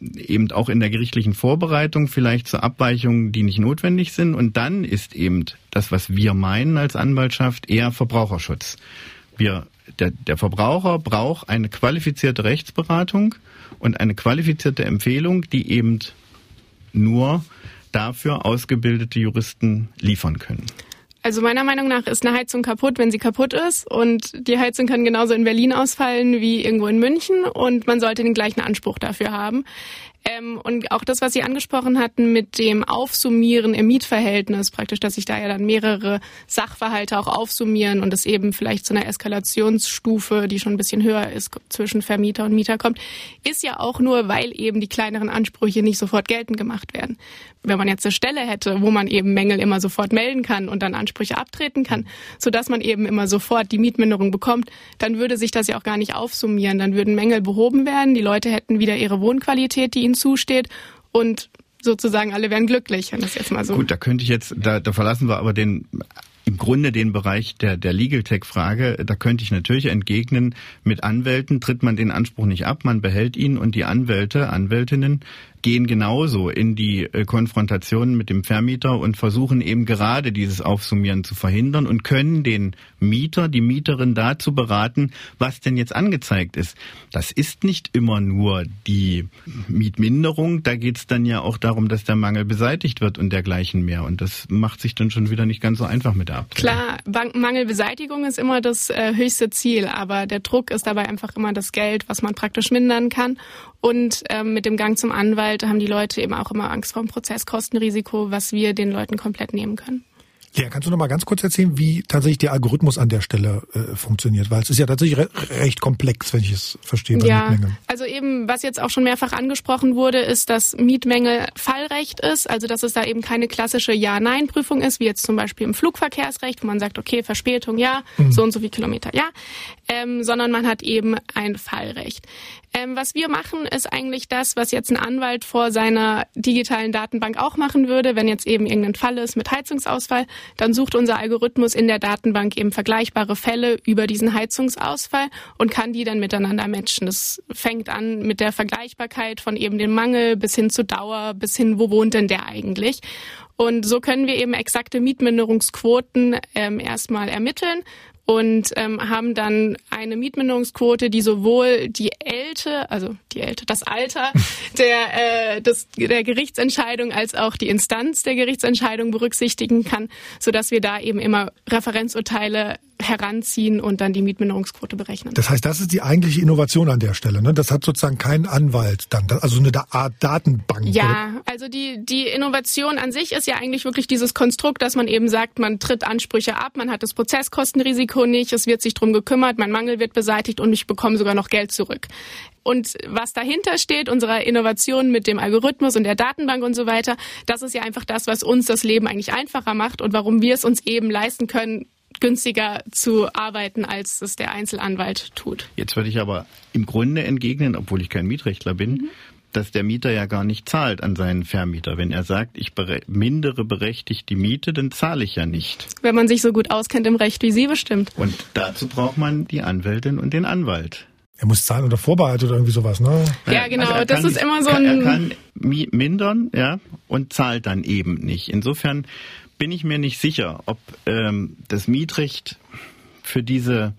[SPEAKER 9] eben auch in der gerichtlichen Vorbereitung vielleicht zu Abweichungen, die nicht notwendig sind. Und dann ist eben das, was wir meinen als Anwaltschaft, eher Verbraucherschutz. Wir, der, der Verbraucher braucht eine qualifizierte Rechtsberatung und eine qualifizierte Empfehlung, die eben nur dafür ausgebildete Juristen liefern können.
[SPEAKER 8] Also meiner Meinung nach ist eine Heizung kaputt, wenn sie kaputt ist. Und die Heizung kann genauso in Berlin ausfallen wie irgendwo in München. Und man sollte den gleichen Anspruch dafür haben. Ähm, und auch das, was Sie angesprochen hatten mit dem Aufsummieren im Mietverhältnis, praktisch, dass sich da ja dann mehrere Sachverhalte auch aufsummieren und es eben vielleicht zu einer Eskalationsstufe, die schon ein bisschen höher ist, zwischen Vermieter und Mieter kommt, ist ja auch nur, weil eben die kleineren Ansprüche nicht sofort geltend gemacht werden. Wenn man jetzt eine Stelle hätte, wo man eben Mängel immer sofort melden kann und dann Ansprüche abtreten kann, sodass man eben immer sofort die Mietminderung bekommt, dann würde sich das ja auch gar nicht aufsummieren. Dann würden Mängel behoben werden, die Leute hätten wieder ihre Wohnqualität, die ihnen zusteht und sozusagen alle wären glücklich, wenn das jetzt mal so.
[SPEAKER 9] Gut, da könnte ich jetzt, da, da verlassen wir aber den im Grunde den Bereich der, der Legal Tech-Frage, da könnte ich natürlich entgegnen, mit Anwälten tritt man den Anspruch nicht ab, man behält ihn und die Anwälte, Anwältinnen gehen genauso in die äh, Konfrontation mit dem Vermieter und versuchen eben gerade dieses Aufsummieren zu verhindern und können den Mieter, die Mieterin dazu beraten, was denn jetzt angezeigt ist. Das ist nicht immer nur die Mietminderung, da geht es dann ja auch darum, dass der Mangel beseitigt wird und dergleichen mehr. Und das macht sich dann schon wieder nicht ganz so einfach mit der
[SPEAKER 8] Abteilung. Klar, Mangelbeseitigung ist immer das äh, höchste Ziel, aber der Druck ist dabei einfach immer das Geld, was man praktisch mindern kann. Und ähm, mit dem Gang zum Anwalt haben die Leute eben auch immer Angst vor dem Prozesskostenrisiko, was wir den Leuten komplett nehmen können.
[SPEAKER 1] Ja, kannst du noch mal ganz kurz erzählen, wie tatsächlich der Algorithmus an der Stelle äh, funktioniert? Weil es ist ja tatsächlich re recht komplex, wenn ich es verstehe. Bei
[SPEAKER 8] ja, also eben, was jetzt auch schon mehrfach angesprochen wurde, ist, dass Mietmängel Fallrecht ist, also dass es da eben keine klassische Ja-Nein-Prüfung ist, wie jetzt zum Beispiel im Flugverkehrsrecht, wo man sagt, okay, Verspätung ja, mhm. so und so viel Kilometer ja, ähm, sondern man hat eben ein Fallrecht. Ähm, was wir machen, ist eigentlich das, was jetzt ein Anwalt vor seiner digitalen Datenbank auch machen würde, wenn jetzt eben irgendein Fall ist mit Heizungsausfall dann sucht unser Algorithmus in der Datenbank eben vergleichbare Fälle über diesen Heizungsausfall und kann die dann miteinander matchen. Das fängt an mit der Vergleichbarkeit von eben dem Mangel bis hin zur Dauer, bis hin, wo wohnt denn der eigentlich? Und so können wir eben exakte Mietminderungsquoten ähm, erstmal ermitteln und ähm, haben dann eine Mietminderungsquote, die sowohl die Älte, also die Älte, das Alter der, äh, des, der Gerichtsentscheidung als auch die Instanz der Gerichtsentscheidung berücksichtigen kann, so dass wir da eben immer Referenzurteile heranziehen und dann die Mietminderungsquote berechnen.
[SPEAKER 1] Das heißt, das ist die eigentliche Innovation an der Stelle. Ne? Das hat sozusagen kein Anwalt dann, also eine Art Datenbank.
[SPEAKER 8] Ja, also die, die Innovation an sich ist ja eigentlich wirklich dieses Konstrukt, dass man eben sagt, man tritt Ansprüche ab, man hat das Prozesskostenrisiko nicht, es wird sich drum gekümmert, mein Mangel wird beseitigt und ich bekomme sogar noch Geld zurück. Und was dahinter steht, unserer Innovation mit dem Algorithmus und der Datenbank und so weiter, das ist ja einfach das, was uns das Leben eigentlich einfacher macht und warum wir es uns eben leisten können, günstiger zu arbeiten, als es der Einzelanwalt tut.
[SPEAKER 9] Jetzt würde ich aber im Grunde entgegnen, obwohl ich kein Mietrechtler bin, mhm. dass der Mieter ja gar nicht zahlt an seinen Vermieter. Wenn er sagt, ich bere mindere berechtigt die Miete, dann zahle ich ja nicht.
[SPEAKER 8] Wenn man sich so gut auskennt im Recht wie Sie bestimmt.
[SPEAKER 9] Und dazu braucht man die Anwältin und den Anwalt.
[SPEAKER 1] Er muss zahlen oder Vorbehalt oder irgendwie sowas, ne?
[SPEAKER 8] Ja, genau. Also das ist immer so ein.
[SPEAKER 9] Er kann mindern, ja, und zahlt dann eben nicht. Insofern bin ich mir nicht sicher, ob ähm, das Mietrecht für diese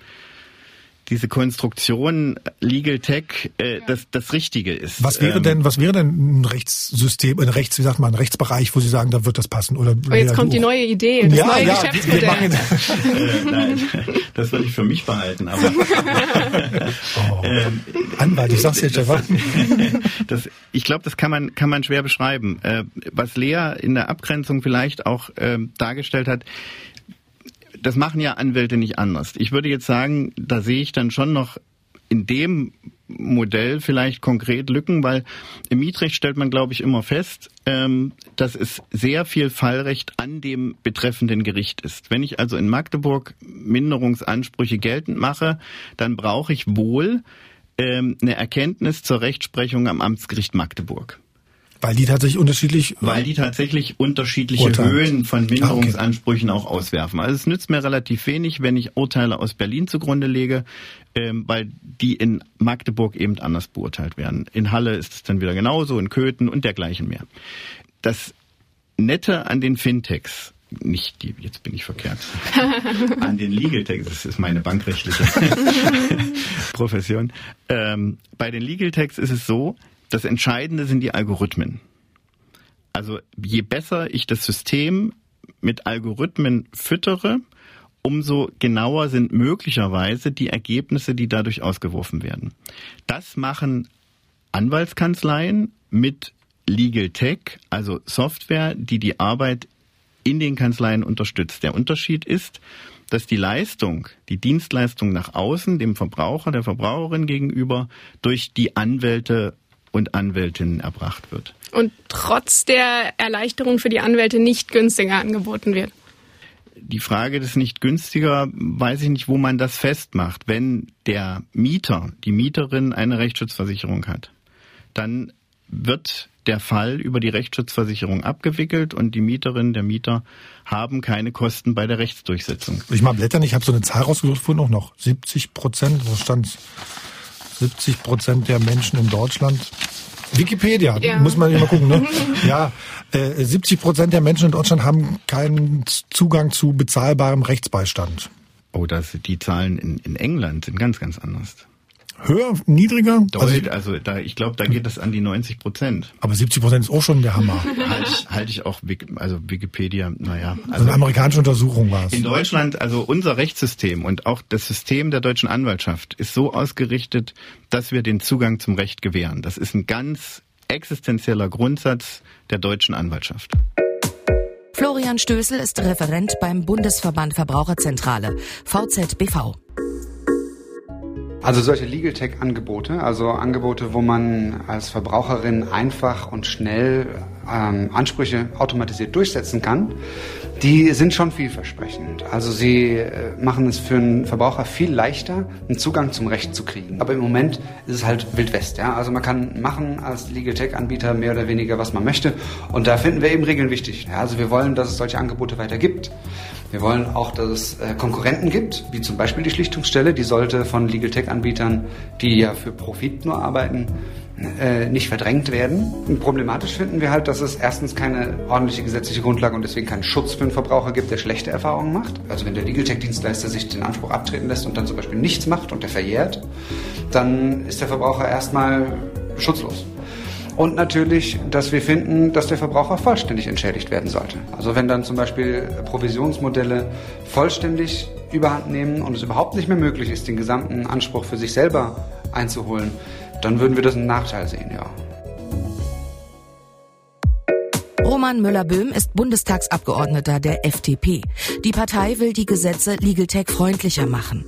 [SPEAKER 9] diese Konstruktion Legal Tech äh, das, das Richtige ist.
[SPEAKER 1] Was wäre ähm, denn, was wäre denn ein Rechtssystem, ein Rechts, wie sagt man, ein Rechtsbereich, wo Sie sagen, da wird das passen? Oder
[SPEAKER 8] oh, jetzt kommt die neue Idee, das ja, neue ja, Geschäftsmodell.
[SPEAKER 9] äh, nein, das würde ich für mich behalten. Aber
[SPEAKER 1] oh, ähm, Anwalt, ich sag's jetzt, Stefan.
[SPEAKER 9] Das, ich glaube, das kann man kann man schwer beschreiben. Äh, was Lea in der Abgrenzung vielleicht auch ähm, dargestellt hat, das machen ja Anwälte nicht anders. Ich würde jetzt sagen, da sehe ich dann schon noch in dem Modell vielleicht konkret Lücken, weil im Mietrecht stellt man, glaube ich, immer fest, ähm, dass es sehr viel Fallrecht an dem betreffenden Gericht ist. Wenn ich also in Magdeburg Minderungsansprüche geltend mache, dann brauche ich wohl ähm, eine Erkenntnis zur Rechtsprechung am Amtsgericht Magdeburg.
[SPEAKER 1] Weil die tatsächlich unterschiedlich.
[SPEAKER 9] Weil die tatsächlich unterschiedliche Urteil. Höhen von Minderungsansprüchen auch auswerfen. Also es nützt mir relativ wenig, wenn ich Urteile aus Berlin zugrunde lege, ähm, weil die in Magdeburg eben anders beurteilt werden. In Halle ist es dann wieder genauso, in Köthen und dergleichen mehr. Das Nette an den Fintechs nicht die, jetzt bin ich verkehrt, an den Legal Techs, das ist meine bankrechtliche Profession. Ähm, bei den Legal Techs ist es so, das Entscheidende sind die Algorithmen. Also je besser ich das System mit Algorithmen füttere, umso genauer sind möglicherweise die Ergebnisse, die dadurch ausgeworfen werden. Das machen Anwaltskanzleien mit Legal Tech, also Software, die die Arbeit in den Kanzleien unterstützt. Der Unterschied ist, dass die Leistung, die Dienstleistung nach außen, dem Verbraucher, der Verbraucherin gegenüber, durch die Anwälte und Anwältinnen erbracht wird.
[SPEAKER 8] Und trotz der Erleichterung für die Anwälte nicht günstiger angeboten wird.
[SPEAKER 9] Die Frage des nicht günstiger, weiß ich nicht, wo man das festmacht. Wenn der Mieter, die Mieterin eine Rechtsschutzversicherung hat, dann wird der Fall über die Rechtsschutzversicherung abgewickelt und die Mieterin, der Mieter haben keine Kosten bei der Rechtsdurchsetzung.
[SPEAKER 1] Ich mal blättern, ich habe so eine Zahl rausgesucht vorhin auch noch. 70 Prozent, da stand 70 Prozent der Menschen in Deutschland. Wikipedia, ja. muss man immer gucken, ne? ja, äh, 70 Prozent der Menschen in Deutschland haben keinen Zugang zu bezahlbarem Rechtsbeistand.
[SPEAKER 9] Oh, das, die Zahlen in, in England sind ganz, ganz anders.
[SPEAKER 1] Höher, niedriger?
[SPEAKER 9] Deut, also, also da, ich glaube, da geht es an die 90 Prozent.
[SPEAKER 1] Aber 70 Prozent ist auch schon der Hammer.
[SPEAKER 9] halte ich, halt ich auch, also Wikipedia, naja.
[SPEAKER 1] Also eine amerikanische Untersuchung war es.
[SPEAKER 9] In Deutschland, also unser Rechtssystem und auch das System der deutschen Anwaltschaft ist so ausgerichtet, dass wir den Zugang zum Recht gewähren. Das ist ein ganz existenzieller Grundsatz der deutschen Anwaltschaft.
[SPEAKER 3] Florian Stößel ist Referent beim Bundesverband Verbraucherzentrale, VZBV.
[SPEAKER 5] Also solche Legal Tech Angebote, also Angebote, wo man als Verbraucherin einfach und schnell ähm, Ansprüche automatisiert durchsetzen kann, die sind schon vielversprechend. Also sie äh, machen es für einen Verbraucher viel leichter, einen Zugang zum Recht zu kriegen. Aber im Moment ist es halt Wild West. Ja? Also man kann machen als Legal Tech Anbieter mehr oder weniger, was man möchte. Und da finden wir eben Regeln wichtig. Ja? Also wir wollen, dass es solche Angebote weiter gibt. Wir wollen auch, dass es äh, Konkurrenten gibt, wie zum Beispiel die Schlichtungsstelle. Die sollte von Legal Tech-Anbietern, die ja für Profit nur arbeiten, äh, nicht verdrängt werden. Problematisch finden wir halt, dass es erstens keine ordentliche gesetzliche Grundlage und deswegen keinen Schutz für einen Verbraucher gibt, der schlechte Erfahrungen macht. Also wenn der Legal Tech-Dienstleister sich den Anspruch abtreten lässt und dann zum Beispiel nichts macht und der verjährt, dann ist der Verbraucher erstmal schutzlos. Und natürlich, dass wir finden, dass der Verbraucher vollständig entschädigt werden sollte. Also wenn dann zum Beispiel Provisionsmodelle vollständig überhand nehmen und es überhaupt nicht mehr möglich ist, den gesamten Anspruch für sich selber einzuholen, dann würden wir das einen Nachteil sehen, ja.
[SPEAKER 3] Roman Müller-Böhm ist Bundestagsabgeordneter der FDP. Die Partei will die Gesetze Legal Tech freundlicher machen.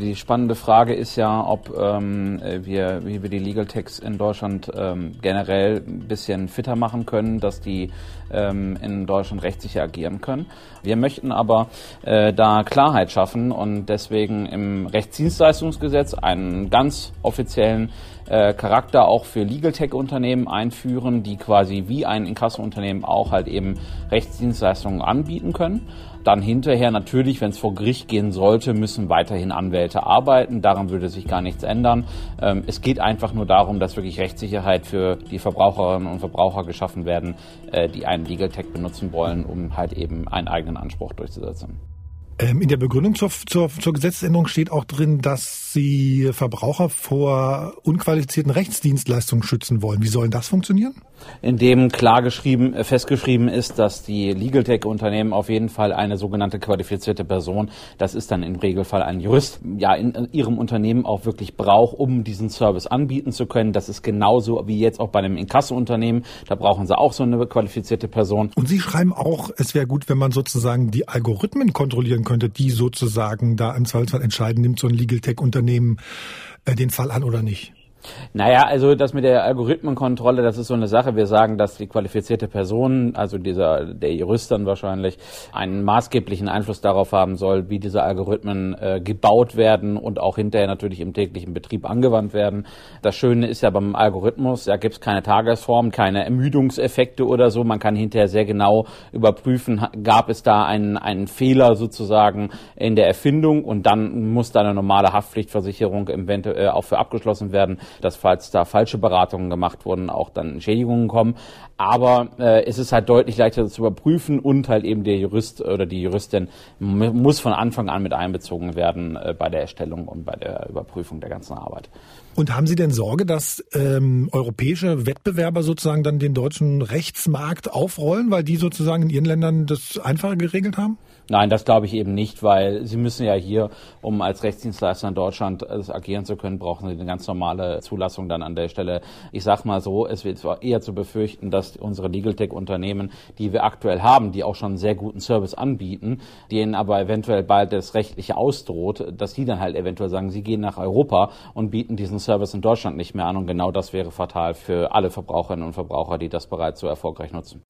[SPEAKER 7] Die spannende Frage ist ja, ob ähm, wir, wie wir die Legal Techs in Deutschland ähm, generell ein bisschen fitter machen können, dass die ähm, in Deutschland rechtssicher agieren können. Wir möchten aber äh, da Klarheit schaffen und deswegen im Rechtsdienstleistungsgesetz einen ganz offiziellen äh, Charakter auch für Legal Tech Unternehmen einführen, die quasi wie ein Inkasso-Unternehmen auch halt eben Rechtsdienstleistungen anbieten können. Dann hinterher natürlich, wenn es vor Gericht gehen sollte, müssen weiterhin Anwälte arbeiten. Daran würde sich gar nichts ändern. Ähm, es geht einfach nur darum, dass wirklich Rechtssicherheit für die Verbraucherinnen und Verbraucher geschaffen werden, äh, die einen Legal Tech benutzen wollen, um halt eben einen eigenen Anspruch durchzusetzen.
[SPEAKER 1] Ähm, in der Begründung zur, zur, zur Gesetzesänderung steht auch drin, dass Sie Verbraucher vor unqualifizierten Rechtsdienstleistungen schützen wollen. Wie soll das funktionieren?
[SPEAKER 7] in dem klar geschrieben, äh, festgeschrieben ist, dass die Legal Tech Unternehmen auf jeden Fall eine sogenannte qualifizierte Person, das ist dann im Regelfall ein Jurist, ja in ihrem Unternehmen auch wirklich braucht, um diesen Service anbieten zu können. Das ist genauso wie jetzt auch bei einem Inkasso-Unternehmen. Da brauchen sie auch so eine qualifizierte Person.
[SPEAKER 1] Und Sie schreiben auch, es wäre gut, wenn man sozusagen die Algorithmen kontrollieren könnte, die sozusagen da im Zweifelsfall entscheiden, nimmt so ein Legal Tech Unternehmen äh, den Fall an oder nicht.
[SPEAKER 7] Naja, also das mit der Algorithmenkontrolle, das ist so eine Sache. Wir sagen, dass die qualifizierte Person, also dieser der Jurist dann wahrscheinlich, einen maßgeblichen Einfluss darauf haben soll, wie diese Algorithmen äh, gebaut werden und auch hinterher natürlich im täglichen Betrieb angewandt werden. Das Schöne ist ja beim Algorithmus, da gibt es keine Tagesform, keine Ermüdungseffekte oder so. Man kann hinterher sehr genau überprüfen, gab es da einen, einen Fehler sozusagen in der Erfindung und dann muss da eine normale Haftpflichtversicherung eventuell auch für abgeschlossen werden dass falls da falsche Beratungen gemacht wurden, auch dann Entschädigungen kommen. Aber äh, es ist halt deutlich leichter zu überprüfen und halt eben der Jurist oder die Juristin muss von Anfang an mit einbezogen werden äh, bei der Erstellung und bei der Überprüfung der ganzen Arbeit.
[SPEAKER 1] Und haben Sie denn Sorge, dass ähm, europäische Wettbewerber sozusagen dann den deutschen Rechtsmarkt aufrollen, weil die sozusagen in ihren Ländern das einfacher geregelt haben?
[SPEAKER 7] Nein, das glaube ich eben nicht, weil Sie müssen ja hier, um als Rechtsdienstleister in Deutschland äh, agieren zu können, brauchen Sie eine ganz normale Zulassung dann an der Stelle. Ich sage mal so, es wird zwar eher zu befürchten, dass unsere Legal Tech Unternehmen, die wir aktuell haben, die auch schon einen sehr guten Service anbieten, denen aber eventuell bald das Rechtliche ausdroht, dass die dann halt eventuell sagen, sie gehen nach Europa und bieten diesen Service in Deutschland nicht mehr an und genau das wäre fatal für alle Verbraucherinnen und Verbraucher, die das bereits so erfolgreich nutzen.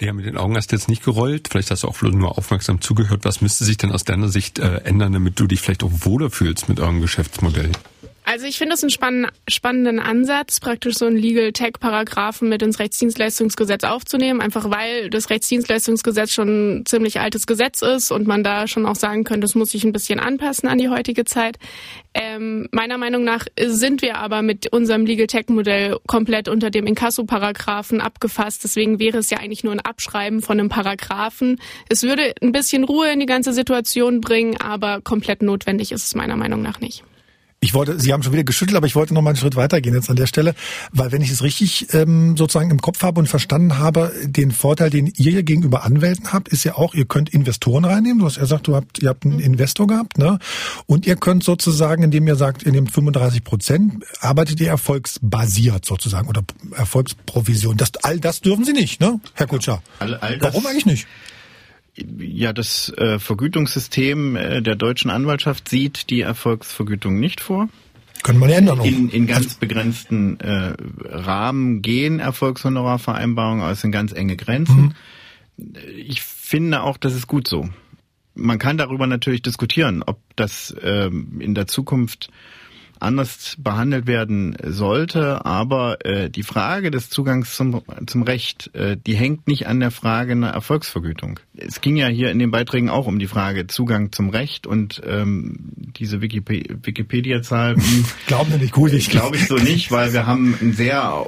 [SPEAKER 2] Ja, mit den Augen hast du jetzt nicht gerollt. Vielleicht hast du auch nur aufmerksam zugehört. Was müsste sich denn aus deiner Sicht äh, ändern, damit du dich vielleicht auch wohler fühlst mit eurem Geschäftsmodell?
[SPEAKER 8] Also ich finde es einen spann spannenden Ansatz, praktisch so einen Legal Tech Paragraphen mit ins Rechtsdienstleistungsgesetz aufzunehmen, einfach weil das Rechtsdienstleistungsgesetz schon ein ziemlich altes Gesetz ist und man da schon auch sagen könnte, es muss sich ein bisschen anpassen an die heutige Zeit. Ähm, meiner Meinung nach sind wir aber mit unserem Legal Tech Modell komplett unter dem Inkasso-Paragraphen abgefasst. Deswegen wäre es ja eigentlich nur ein Abschreiben von einem Paragraphen. Es würde ein bisschen Ruhe in die ganze Situation bringen, aber komplett notwendig ist es meiner Meinung nach nicht.
[SPEAKER 1] Ich wollte, Sie haben schon wieder geschüttelt, aber ich wollte noch mal einen Schritt weitergehen jetzt an der Stelle, weil wenn ich es richtig ähm, sozusagen im Kopf habe und verstanden habe, den Vorteil, den ihr hier gegenüber Anwälten habt, ist ja auch, ihr könnt Investoren reinnehmen. Du hast ja gesagt, du habt, ihr habt einen Investor gehabt, ne? Und ihr könnt sozusagen, indem ihr sagt, in dem 35 Prozent arbeitet ihr erfolgsbasiert sozusagen oder Erfolgsprovision. Das, all das dürfen Sie nicht, ne, Herr Kutscher?
[SPEAKER 9] All, all das,
[SPEAKER 1] Warum eigentlich nicht?
[SPEAKER 9] Ja, das äh, Vergütungssystem äh, der deutschen Anwaltschaft sieht die Erfolgsvergütung nicht vor.
[SPEAKER 1] Können wir ändern.
[SPEAKER 9] In, in ganz begrenzten äh, Rahmen gehen Erfolgshonorarvereinbarungen aus in ganz enge Grenzen. Mhm. Ich finde auch, das ist gut so. Man kann darüber natürlich diskutieren, ob das ähm, in der Zukunft anders behandelt werden sollte. Aber äh, die Frage des Zugangs zum, zum Recht, äh, die hängt nicht an der Frage einer Erfolgsvergütung. Es ging ja hier in den Beiträgen auch um die Frage Zugang zum Recht und ähm, diese Wikipedia-Zahl.
[SPEAKER 1] Glauben wir nicht gut,
[SPEAKER 9] ich glaube ich so nicht, weil wir haben ein sehr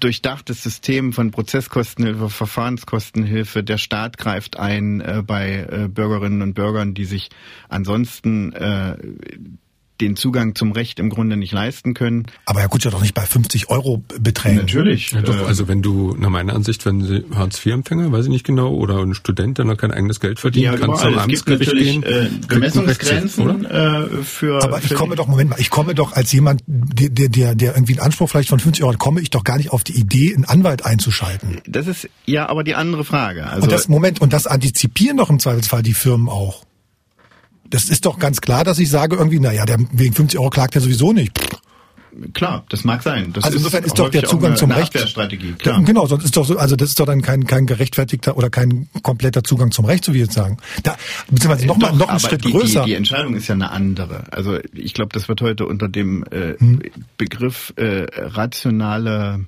[SPEAKER 9] durchdachtes System von Prozesskostenhilfe, Verfahrenskostenhilfe. Der Staat greift ein äh, bei äh, Bürgerinnen und Bürgern, die sich ansonsten äh, den Zugang zum Recht im Grunde nicht leisten können.
[SPEAKER 1] Aber Herr Kutscher doch nicht bei 50 Euro Beträgen.
[SPEAKER 9] Natürlich.
[SPEAKER 2] Ja, doch, also wenn du, nach meiner Ansicht, wenn Sie Hartz-IV-Empfänger, weiß ich nicht genau, oder ein Student, der noch kein eigenes Geld verdient,
[SPEAKER 9] ja, kannst du am Amtsgericht gehen. Äh, Bemessungsgrenzen äh, für.
[SPEAKER 1] Aber ich komme doch, Moment mal, ich komme doch als jemand, der, der, der irgendwie einen Anspruch vielleicht von 50 Euro hat, komme ich doch gar nicht auf die Idee, einen Anwalt einzuschalten.
[SPEAKER 9] Das ist ja aber die andere Frage.
[SPEAKER 1] Also und das, Moment, und das antizipieren doch im Zweifelsfall die Firmen auch. Das ist doch ganz klar, dass ich sage irgendwie, naja, der wegen 50 Euro klagt er sowieso nicht.
[SPEAKER 9] Klar, das mag sein. Das
[SPEAKER 1] also insofern ist, ist doch der Zugang eine, zum eine Recht.
[SPEAKER 9] Klar.
[SPEAKER 1] Genau, sonst ist doch so, also das ist doch dann kein, kein gerechtfertigter oder kein kompletter Zugang zum Recht, so wie wir jetzt sagen. Da, beziehungsweise noch, doch, mal, noch einen Schritt
[SPEAKER 9] die,
[SPEAKER 1] größer.
[SPEAKER 9] Die, die Entscheidung ist ja eine andere. Also ich glaube, das wird heute unter dem äh, hm. Begriff äh, rationale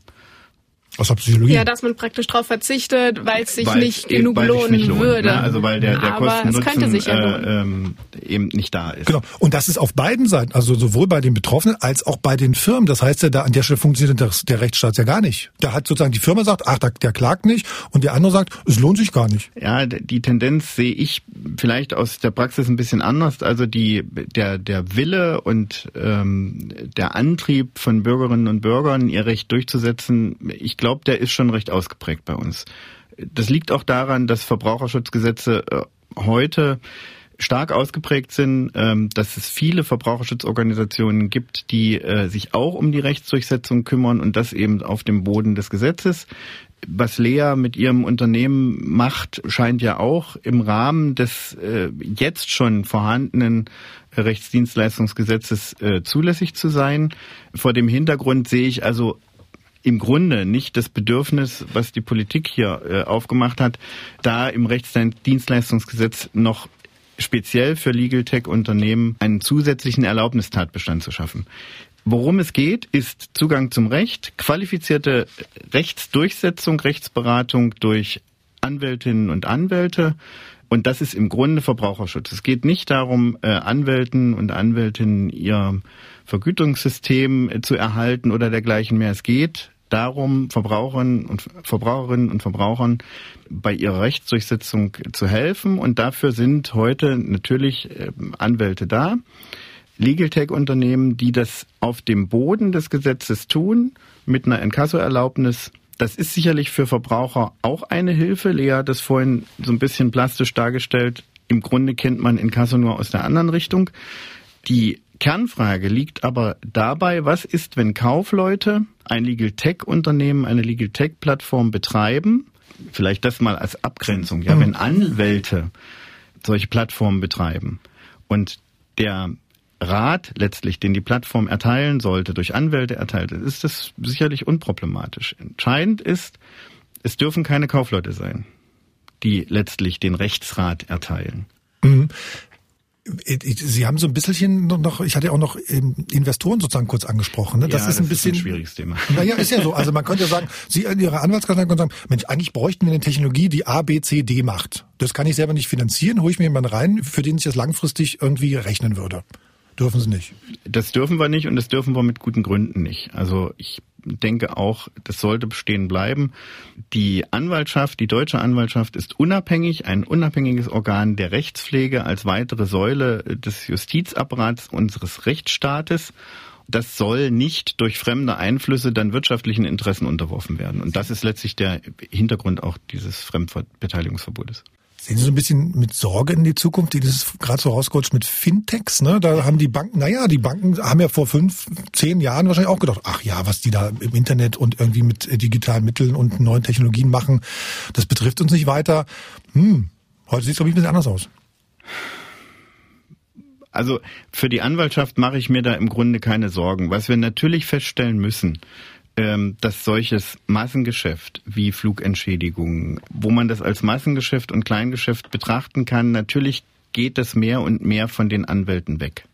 [SPEAKER 1] aus der Psychologie.
[SPEAKER 8] Ja, dass man praktisch darauf verzichtet, weil es sich weil nicht genug lohnen nicht lohnt, würde.
[SPEAKER 9] Ne? Also weil der, der
[SPEAKER 8] Aber es könnte sich ja
[SPEAKER 9] äh, ähm, eben nicht da ist.
[SPEAKER 1] Genau. Und das ist auf beiden Seiten, also sowohl bei den Betroffenen als auch bei den Firmen. Das heißt ja, da an der Stelle funktioniert der, der Rechtsstaat ja gar nicht. Da hat sozusagen die Firma sagt, ach, der, der klagt nicht, und der andere sagt, es lohnt sich gar nicht.
[SPEAKER 9] Ja, die Tendenz sehe ich vielleicht aus der Praxis ein bisschen anders. Also die der der Wille und ähm, der Antrieb von Bürgerinnen und Bürgern, ihr Recht durchzusetzen, ich glaube glaube, der ist schon recht ausgeprägt bei uns. Das liegt auch daran, dass Verbraucherschutzgesetze äh, heute stark ausgeprägt sind, ähm, dass es viele Verbraucherschutzorganisationen gibt, die äh, sich auch um die Rechtsdurchsetzung kümmern und das eben auf dem Boden des Gesetzes. Was Lea mit ihrem Unternehmen macht, scheint ja auch im Rahmen des äh, jetzt schon vorhandenen Rechtsdienstleistungsgesetzes zulässig zu sein. Vor dem Hintergrund sehe ich also im Grunde nicht das Bedürfnis, was die Politik hier äh, aufgemacht hat, da im Rechtsdienstleistungsgesetz noch speziell für Legal Tech Unternehmen einen zusätzlichen Erlaubnistatbestand zu schaffen. Worum es geht, ist Zugang zum Recht, qualifizierte Rechtsdurchsetzung, Rechtsberatung durch Anwältinnen und Anwälte. Und das ist im Grunde Verbraucherschutz. Es geht nicht darum, äh, Anwälten und Anwältinnen ihr Vergütungssystem äh, zu erhalten oder dergleichen mehr. Es geht darum, Verbraucherinnen und Verbraucherinnen und Verbrauchern bei ihrer Rechtsdurchsetzung zu helfen. Und dafür sind heute natürlich ähm, Anwälte da. Legal Tech Unternehmen, die das auf dem Boden des Gesetzes tun, mit einer Inkasso-Erlaubnis. Das ist sicherlich für Verbraucher auch eine Hilfe. Lea hat das vorhin so ein bisschen plastisch dargestellt. Im Grunde kennt man Inkasso nur aus der anderen Richtung. Die Kernfrage liegt aber dabei, was ist, wenn Kaufleute ein Legal Tech Unternehmen, eine Legal Tech Plattform betreiben? Vielleicht das mal als Abgrenzung. Ja, mhm. wenn Anwälte solche Plattformen betreiben und der Rat letztlich, den die Plattform erteilen sollte, durch Anwälte erteilt, ist das sicherlich unproblematisch. Entscheidend ist, es dürfen keine Kaufleute sein, die letztlich den Rechtsrat erteilen.
[SPEAKER 1] Mhm Sie haben so ein bisschen noch, ich hatte ja auch noch Investoren sozusagen kurz angesprochen. Ne? Das
[SPEAKER 9] ja,
[SPEAKER 1] ist ein bisschen
[SPEAKER 9] ist ein schwieriges Thema.
[SPEAKER 1] Naja, ist ja so. Also man könnte ja sagen, Sie in Ihrer Anwaltskanzlei können sagen, Mensch, eigentlich bräuchten wir eine Technologie, die A, B, C, D macht. Das kann ich selber nicht finanzieren, hole ich mir jemanden rein, für den ich das langfristig irgendwie rechnen würde. Dürfen Sie nicht.
[SPEAKER 9] Das dürfen wir nicht und das dürfen wir mit guten Gründen nicht. Also ich denke auch, das sollte bestehen bleiben. Die Anwaltschaft, die deutsche Anwaltschaft ist unabhängig, ein unabhängiges Organ der Rechtspflege als weitere Säule des Justizapparats unseres Rechtsstaates. Das soll nicht durch fremde Einflüsse dann wirtschaftlichen Interessen unterworfen werden. Und das ist letztlich der Hintergrund auch dieses Fremdbeteiligungsverbotes.
[SPEAKER 1] Sehen Sie so ein bisschen mit Sorge in die Zukunft, die das gerade so rausgerutscht mit Fintechs, ne? Da haben die Banken, naja, die Banken haben ja vor fünf, zehn Jahren wahrscheinlich auch gedacht, ach ja, was die da im Internet und irgendwie mit digitalen Mitteln und neuen Technologien machen, das betrifft uns nicht weiter. Hm, heute sieht es, ich, ein bisschen anders aus.
[SPEAKER 9] Also für die Anwaltschaft mache ich mir da im Grunde keine Sorgen. Was wir natürlich feststellen müssen, dass solches Massengeschäft wie Flugentschädigungen, wo man das als Massengeschäft und Kleingeschäft betrachten kann, natürlich geht das mehr und mehr von den Anwälten weg.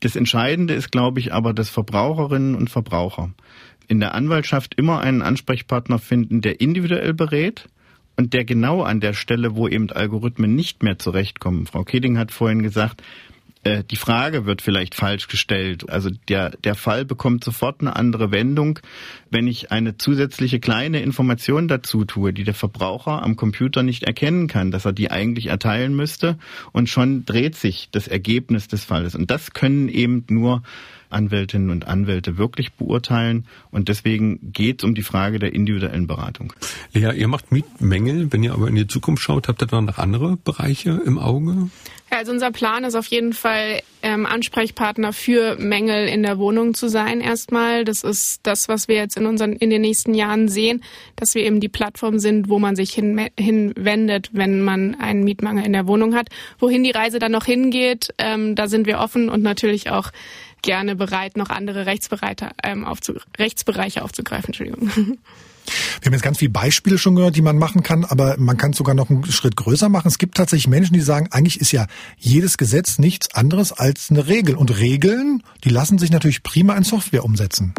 [SPEAKER 9] Das Entscheidende ist, glaube ich, aber, dass Verbraucherinnen und Verbraucher in der Anwaltschaft immer einen Ansprechpartner finden, der individuell berät und der genau an der Stelle, wo eben Algorithmen nicht mehr zurechtkommen. Frau Keding hat vorhin gesagt, äh, die Frage wird vielleicht falsch gestellt. Also der, der Fall bekommt sofort eine andere Wendung, wenn ich eine zusätzliche kleine Information dazu tue, die der Verbraucher am Computer nicht erkennen kann, dass er die eigentlich erteilen müsste und schon dreht sich das Ergebnis des Falles. Und das können eben nur Anwältinnen und Anwälte wirklich beurteilen. Und deswegen geht es um die Frage der individuellen Beratung.
[SPEAKER 2] Lea, ihr macht Mietmängel. Wenn ihr aber in die Zukunft schaut, habt ihr dann noch andere Bereiche im Auge?
[SPEAKER 8] Ja, also unser Plan ist auf jeden Fall, ähm, Ansprechpartner für Mängel in der Wohnung zu sein erstmal. Das ist das, was wir jetzt in unseren in den nächsten Jahren sehen, dass wir eben die Plattform sind, wo man sich hin, hinwendet, wenn man einen Mietmangel in der Wohnung hat. Wohin die Reise dann noch hingeht, ähm, da sind wir offen und natürlich auch gerne bereit, noch andere Rechtsbereiche, ähm, aufzu Rechtsbereiche aufzugreifen. Entschuldigung.
[SPEAKER 1] Wir haben jetzt ganz viele Beispiele schon gehört, die man machen kann, aber man kann es sogar noch einen Schritt größer machen. Es gibt tatsächlich Menschen, die sagen, eigentlich ist ja jedes Gesetz nichts anderes als eine Regel. Und Regeln, die lassen sich natürlich prima in Software umsetzen.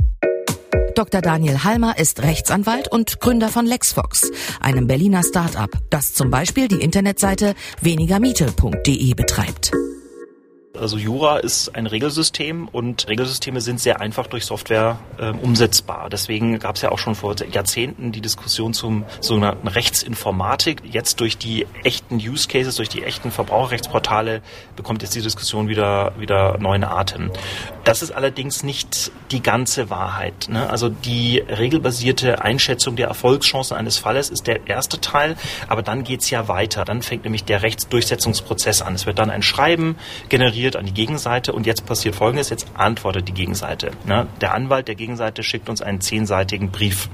[SPEAKER 3] Dr. Daniel Halmer ist Rechtsanwalt und Gründer von LexFox, einem Berliner Start-up, das zum Beispiel die Internetseite wenigermiete.de betreibt.
[SPEAKER 4] Also Jura ist ein Regelsystem und Regelsysteme sind sehr einfach durch Software äh, umsetzbar. Deswegen gab es ja auch schon vor Jahrzehnten die Diskussion zum sogenannten Rechtsinformatik. Jetzt durch die echten Use Cases, durch die echten Verbraucherrechtsportale bekommt jetzt die Diskussion wieder, wieder neuen Atem. Das ist allerdings nicht die ganze Wahrheit. Ne? Also die regelbasierte Einschätzung der Erfolgschancen eines Falles ist der erste Teil, aber dann geht's ja weiter. Dann fängt nämlich der Rechtsdurchsetzungsprozess an. Es wird dann ein Schreiben generiert, formuliert an die Gegenseite und jetzt passiert Folgendes, jetzt antwortet die Gegenseite. Ne? Der Anwalt der Gegenseite schickt uns einen zehnseitigen Brief.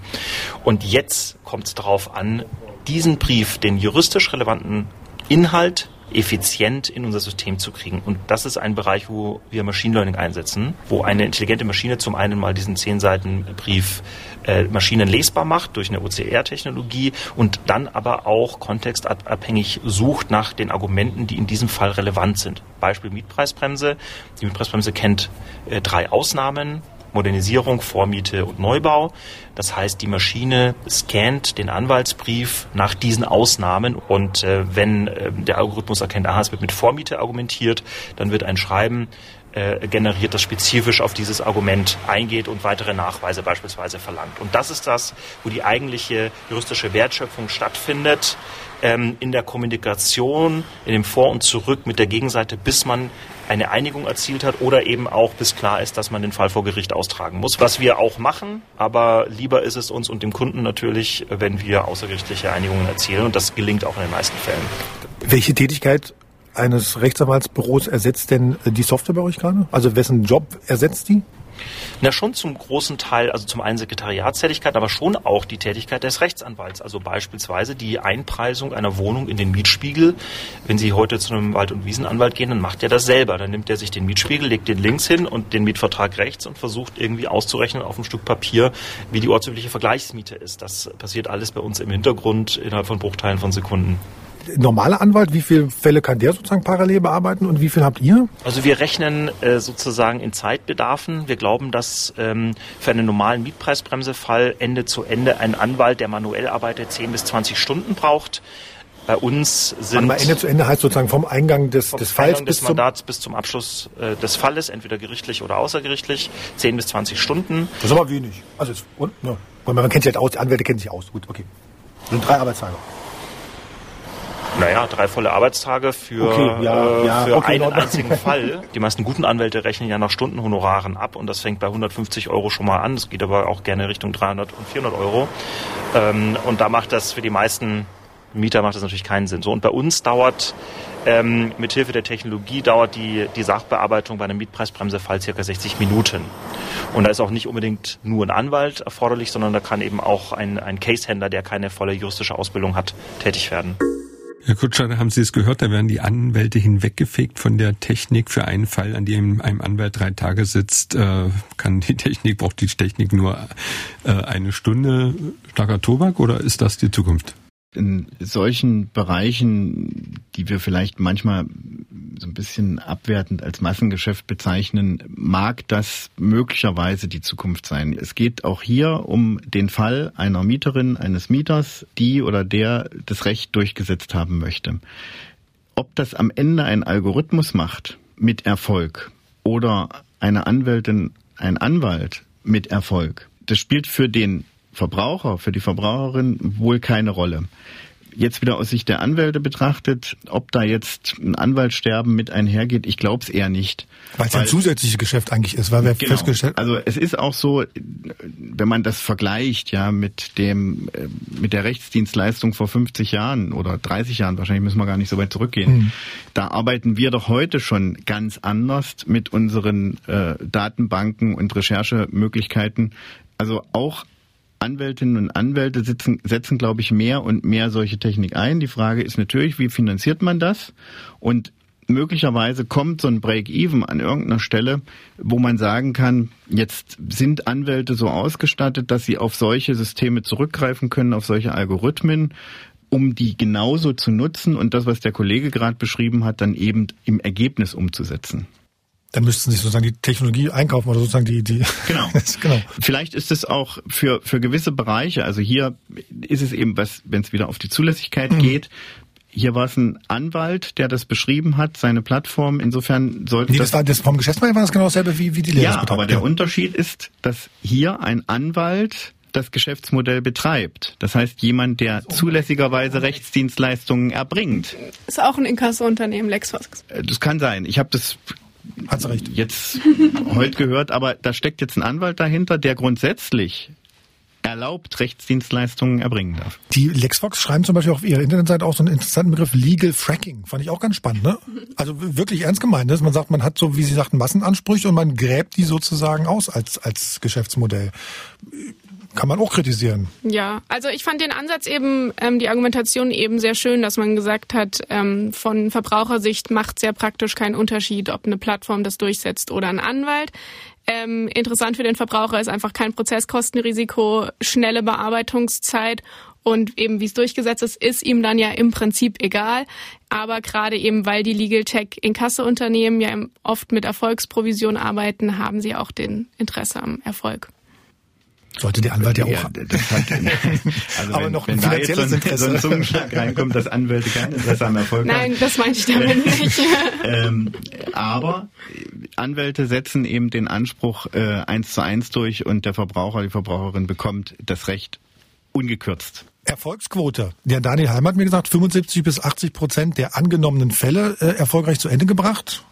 [SPEAKER 4] Und jetzt kommt es darauf an, diesen Brief, den juristisch relevanten Inhalt effizient in unser System zu kriegen. Und das ist ein Bereich, wo wir Machine Learning einsetzen, wo eine intelligente Maschine zum einen mal diesen zehn Seiten Brief äh, Maschinen lesbar macht durch eine OCR-Technologie und dann aber auch kontextabhängig sucht nach den Argumenten, die in diesem Fall relevant sind. Beispiel Mietpreisbremse. Die Mietpreisbremse kennt äh, drei Ausnahmen. Modernisierung, Vormiete und Neubau. Das heißt, die Maschine scannt den Anwaltsbrief nach diesen Ausnahmen und äh, wenn äh, der Algorithmus erkennt, aha, es wird mit Vormiete argumentiert, dann wird ein Schreiben äh, generiert, das spezifisch auf dieses Argument eingeht und weitere Nachweise beispielsweise verlangt. Und das ist das, wo die eigentliche juristische Wertschöpfung stattfindet, ähm, in der Kommunikation, in dem Vor und Zurück mit der Gegenseite, bis man eine Einigung erzielt hat oder eben auch bis klar ist, dass man den Fall vor Gericht austragen muss. Was wir auch machen, aber lieber ist es uns und dem Kunden natürlich, wenn wir außergerichtliche Einigungen erzielen und das gelingt auch in den meisten Fällen.
[SPEAKER 1] Welche Tätigkeit eines Rechtsanwaltsbüros ersetzt denn die Software bei euch gerade? Also wessen Job ersetzt die?
[SPEAKER 4] Na, schon zum großen Teil, also zum einen Sekretariatstätigkeit, aber schon auch die Tätigkeit des Rechtsanwalts. Also beispielsweise die Einpreisung einer Wohnung in den Mietspiegel. Wenn Sie heute zu einem Wald- und Wiesenanwalt gehen, dann macht er das selber. Dann nimmt er sich den Mietspiegel, legt den links hin und den Mietvertrag rechts und versucht irgendwie auszurechnen auf einem Stück Papier, wie die ortsübliche Vergleichsmiete ist. Das passiert alles bei uns im Hintergrund innerhalb von Bruchteilen von Sekunden.
[SPEAKER 1] Normaler Anwalt, wie viele Fälle kann der sozusagen parallel bearbeiten und wie viel habt ihr?
[SPEAKER 4] Also wir rechnen äh, sozusagen in Zeitbedarfen. Wir glauben, dass ähm, für einen normalen Mietpreisbremsefall Ende zu Ende ein Anwalt, der manuell arbeitet, 10 bis 20 Stunden braucht. Bei uns sind
[SPEAKER 1] Aber Ende zu Ende heißt sozusagen vom Eingang des,
[SPEAKER 4] vom
[SPEAKER 1] des Falls
[SPEAKER 4] Eingang
[SPEAKER 1] bis
[SPEAKER 4] des
[SPEAKER 1] zum
[SPEAKER 4] Mandats bis zum Abschluss äh, des Falles, entweder gerichtlich oder außergerichtlich, 10 bis 20 Stunden.
[SPEAKER 1] Das ist aber wenig. Also ist, und, ja. Weil man kennt sich halt aus, die Anwälte kennen sich aus. Gut, okay. Das sind drei Arbeitstage.
[SPEAKER 4] Naja, drei volle Arbeitstage für,
[SPEAKER 1] Okay, ja,
[SPEAKER 4] äh,
[SPEAKER 1] ja,
[SPEAKER 4] für
[SPEAKER 1] okay, in
[SPEAKER 4] einen
[SPEAKER 1] Ordnung.
[SPEAKER 4] einzigen Fall. Die meisten guten Anwälte rechnen ja nach Stundenhonoraren ab und das fängt bei 150 Euro schon mal an. Das geht aber auch gerne Richtung 300 und 400 Euro. Ähm, und da macht das für die meisten Mieter macht das natürlich keinen Sinn. So und bei uns dauert ähm, mithilfe der Technologie dauert die, die Sachbearbeitung bei einem Mietpreisbremsefall circa 60 Minuten. Und da ist auch nicht unbedingt nur ein Anwalt erforderlich, sondern da kann eben auch ein, ein Case-Händler, der keine volle juristische Ausbildung hat, tätig werden.
[SPEAKER 2] Herr Kutscher, haben Sie es gehört, da werden die Anwälte hinweggefegt von der Technik. Für einen Fall, an dem ein Anwalt drei Tage sitzt, äh, kann die Technik, braucht die Technik nur äh, eine Stunde starker Tobak oder ist das die Zukunft?
[SPEAKER 9] In solchen Bereichen, die wir vielleicht manchmal so ein bisschen abwertend als Massengeschäft bezeichnen, mag das möglicherweise die Zukunft sein. Es geht auch hier um den Fall einer Mieterin, eines Mieters, die oder der das Recht durchgesetzt haben möchte. Ob das am Ende ein Algorithmus macht mit Erfolg oder eine Anwältin, ein Anwalt mit Erfolg, das spielt für den Verbraucher, für die Verbraucherin wohl keine Rolle. Jetzt wieder aus Sicht der Anwälte betrachtet, ob da jetzt ein Anwaltssterben mit einhergeht, ich glaube es eher nicht.
[SPEAKER 1] Weil es ein zusätzliches Geschäft eigentlich ist, weil wir
[SPEAKER 9] Genau.
[SPEAKER 1] festgestellt
[SPEAKER 9] Also es ist auch so, wenn man das vergleicht, ja, mit dem, äh, mit der Rechtsdienstleistung vor 50 Jahren oder 30 Jahren, wahrscheinlich müssen wir gar nicht so weit zurückgehen.
[SPEAKER 1] Mhm.
[SPEAKER 9] Da arbeiten wir doch heute schon ganz anders mit unseren äh, Datenbanken und Recherchemöglichkeiten. Also auch Anwältinnen und Anwälte sitzen, setzen, glaube ich, mehr und mehr solche Technik ein. Die Frage ist natürlich, wie finanziert man das? Und möglicherweise kommt so ein Break-Even an irgendeiner Stelle, wo man sagen kann, jetzt sind Anwälte so ausgestattet, dass sie auf solche Systeme zurückgreifen können, auf solche Algorithmen, um die genauso zu nutzen und das, was der Kollege gerade beschrieben hat, dann eben im Ergebnis umzusetzen.
[SPEAKER 1] Dann müssten sie sozusagen die Technologie einkaufen oder sozusagen die, die.
[SPEAKER 9] Genau.
[SPEAKER 1] genau.
[SPEAKER 9] Vielleicht ist es auch für, für gewisse Bereiche, also hier ist es eben, was, wenn es wieder auf die Zulässigkeit
[SPEAKER 1] Mhm.
[SPEAKER 9] geht, hier war es ein Anwalt, der das beschrieben hat, seine Plattform. Insofern sollte
[SPEAKER 1] Nee, das war das vom Geschäftsmodell war das genau dasselbe wie, wie die
[SPEAKER 9] ja,
[SPEAKER 1] Lehrungsbetrag.
[SPEAKER 9] aber der Unterschied ist, dass hier ein Anwalt das Geschäftsmodell betreibt. Das heißt, jemand, der zulässigerweise Rechtsdienstleistungen erbringt.
[SPEAKER 8] Ist auch ein Inkasso-Unternehmen, LexFox.
[SPEAKER 9] Äh, Das kann sein. Ich habe das
[SPEAKER 1] Hat sie recht.
[SPEAKER 9] jetzt heute gehört, aber da steckt jetzt ein Anwalt dahinter, der grundsätzlich erlaubt Rechtsdienstleistungen erbringen darf.
[SPEAKER 1] Die Lexvox schreiben zum Beispiel auf ihrer Internetseite auch so einen interessanten Begriff Legal Fracking. Fand ich auch ganz spannend, ne? Also wirklich ernst gemeint. Ist. Man sagt, man hat so, wie Sie sagten, Massenansprüche und man gräbt die sozusagen aus als, als Geschäftsmodell. Kann man auch kritisieren.
[SPEAKER 8] Ja, also ich fand den Ansatz eben, ähm, die Argumentation eben sehr schön, dass man gesagt hat, ähm, von Verbrauchersicht macht sehr praktisch keinen Unterschied, ob eine Plattform das durchsetzt oder ein Anwalt. Ähm, interessant für den Verbraucher ist einfach kein Prozesskostenrisiko, schnelle Bearbeitungszeit und eben wie es durchgesetzt ist, ist ihm dann ja im Prinzip egal. Aber gerade eben, weil die Legal Tech Inkasso-Unternehmen ja oft mit Erfolgsprovision arbeiten, haben sie auch den Interesse am Erfolg.
[SPEAKER 1] Sollte der Anwalt ja auch.
[SPEAKER 9] hat, also
[SPEAKER 1] Aber
[SPEAKER 9] wenn,
[SPEAKER 1] noch ein
[SPEAKER 9] wenn da jetzt so
[SPEAKER 1] finanzielles
[SPEAKER 9] ein,
[SPEAKER 1] Interesse.
[SPEAKER 9] so ein Zungenschlag reinkommt, dass Anwälte kein Interesse am Erfolg haben.
[SPEAKER 8] Nein, das meinte ich damit nicht.
[SPEAKER 9] Ähm, aber Anwälte setzen eben den Anspruch äh, eins zu eins durch und der Verbraucher, die Verbraucherin bekommt das Recht ungekürzt.
[SPEAKER 1] Erfolgsquote. Der Daniel Heim hat mir gesagt, 75 bis 80 Prozent der angenommenen Fälle äh, erfolgreich zu Ende gebracht.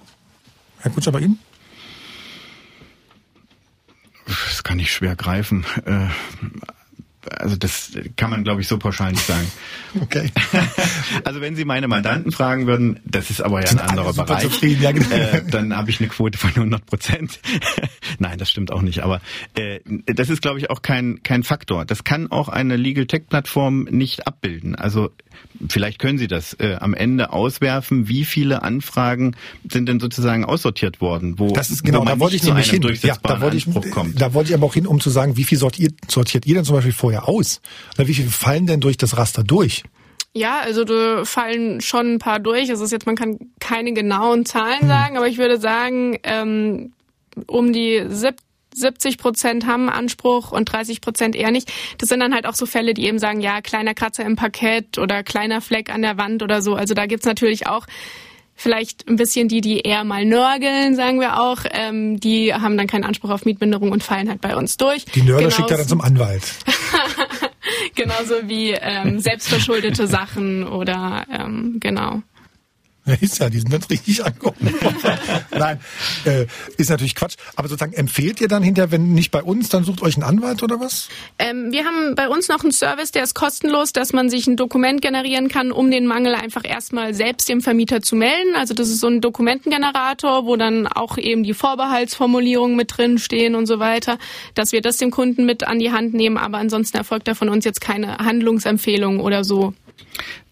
[SPEAKER 1] Herr Kutscher, bei Ihnen?
[SPEAKER 9] Das kann ich schwer greifen. Äh, also das kann man, glaube ich, so pauschal nicht sagen.
[SPEAKER 1] Okay.
[SPEAKER 9] Also wenn Sie meine Mandanten fragen würden, das ist aber ja ein anderer Bereich,
[SPEAKER 1] zufrieden, ja, genau.
[SPEAKER 9] äh, dann habe ich eine Quote von 100 Prozent. Nein, das stimmt auch nicht. Aber äh, das ist, glaube ich, auch kein kein Faktor. Das kann auch eine Legal Tech Plattform nicht abbilden. Also vielleicht können Sie das äh, am Ende auswerfen. Wie viele Anfragen sind denn sozusagen aussortiert worden? Wo,
[SPEAKER 1] Das ist genau, da wollte ich nämlich hin. Ja, da wollte ich,
[SPEAKER 9] Anspruch kommt.
[SPEAKER 1] da wollte ich aber auch hin, um zu sagen, wie viel sortiert, sortiert ihr denn zum Beispiel vorher aus? Oder wie viel fallen denn durch das Raster durch?
[SPEAKER 8] Ja, also da fallen schon ein paar durch. Es ist jetzt, man kann keine genauen Zahlen hm. sagen, aber ich würde sagen, ähm, um die 70 Prozent haben Anspruch und 30 Prozent eher nicht. Das sind dann halt auch so Fälle, die eben sagen, ja, kleiner Kratzer im Parkett oder kleiner Fleck an der Wand oder so. Also da gibt's natürlich auch vielleicht ein bisschen die, die eher mal nörgeln, sagen wir auch, ähm, die haben dann keinen Anspruch auf Mietminderung und fallen halt bei uns durch.
[SPEAKER 1] Die Nörgler Genauso schickt er dann zum Anwalt.
[SPEAKER 8] Genauso wie ähm, selbstverschuldete Sachen oder ähm, genau.
[SPEAKER 1] Ja, ist ja, die sind ganz richtig angekommen. Nein, äh, ist natürlich Quatsch. Aber sozusagen empfehlt ihr dann hinterher, wenn nicht bei uns, dann sucht euch einen Anwalt oder was?
[SPEAKER 8] Ähm, wir haben bei uns noch einen Service, der ist kostenlos, dass man sich ein Dokument generieren kann, um den Mangel einfach erstmal selbst dem Vermieter zu melden. Also das ist so ein Dokumentengenerator, wo dann auch eben die Vorbehaltsformulierungen mit drin stehen und so weiter, dass wir das dem Kunden mit an die Hand nehmen. Aber ansonsten erfolgt da von uns jetzt keine Handlungsempfehlung oder so.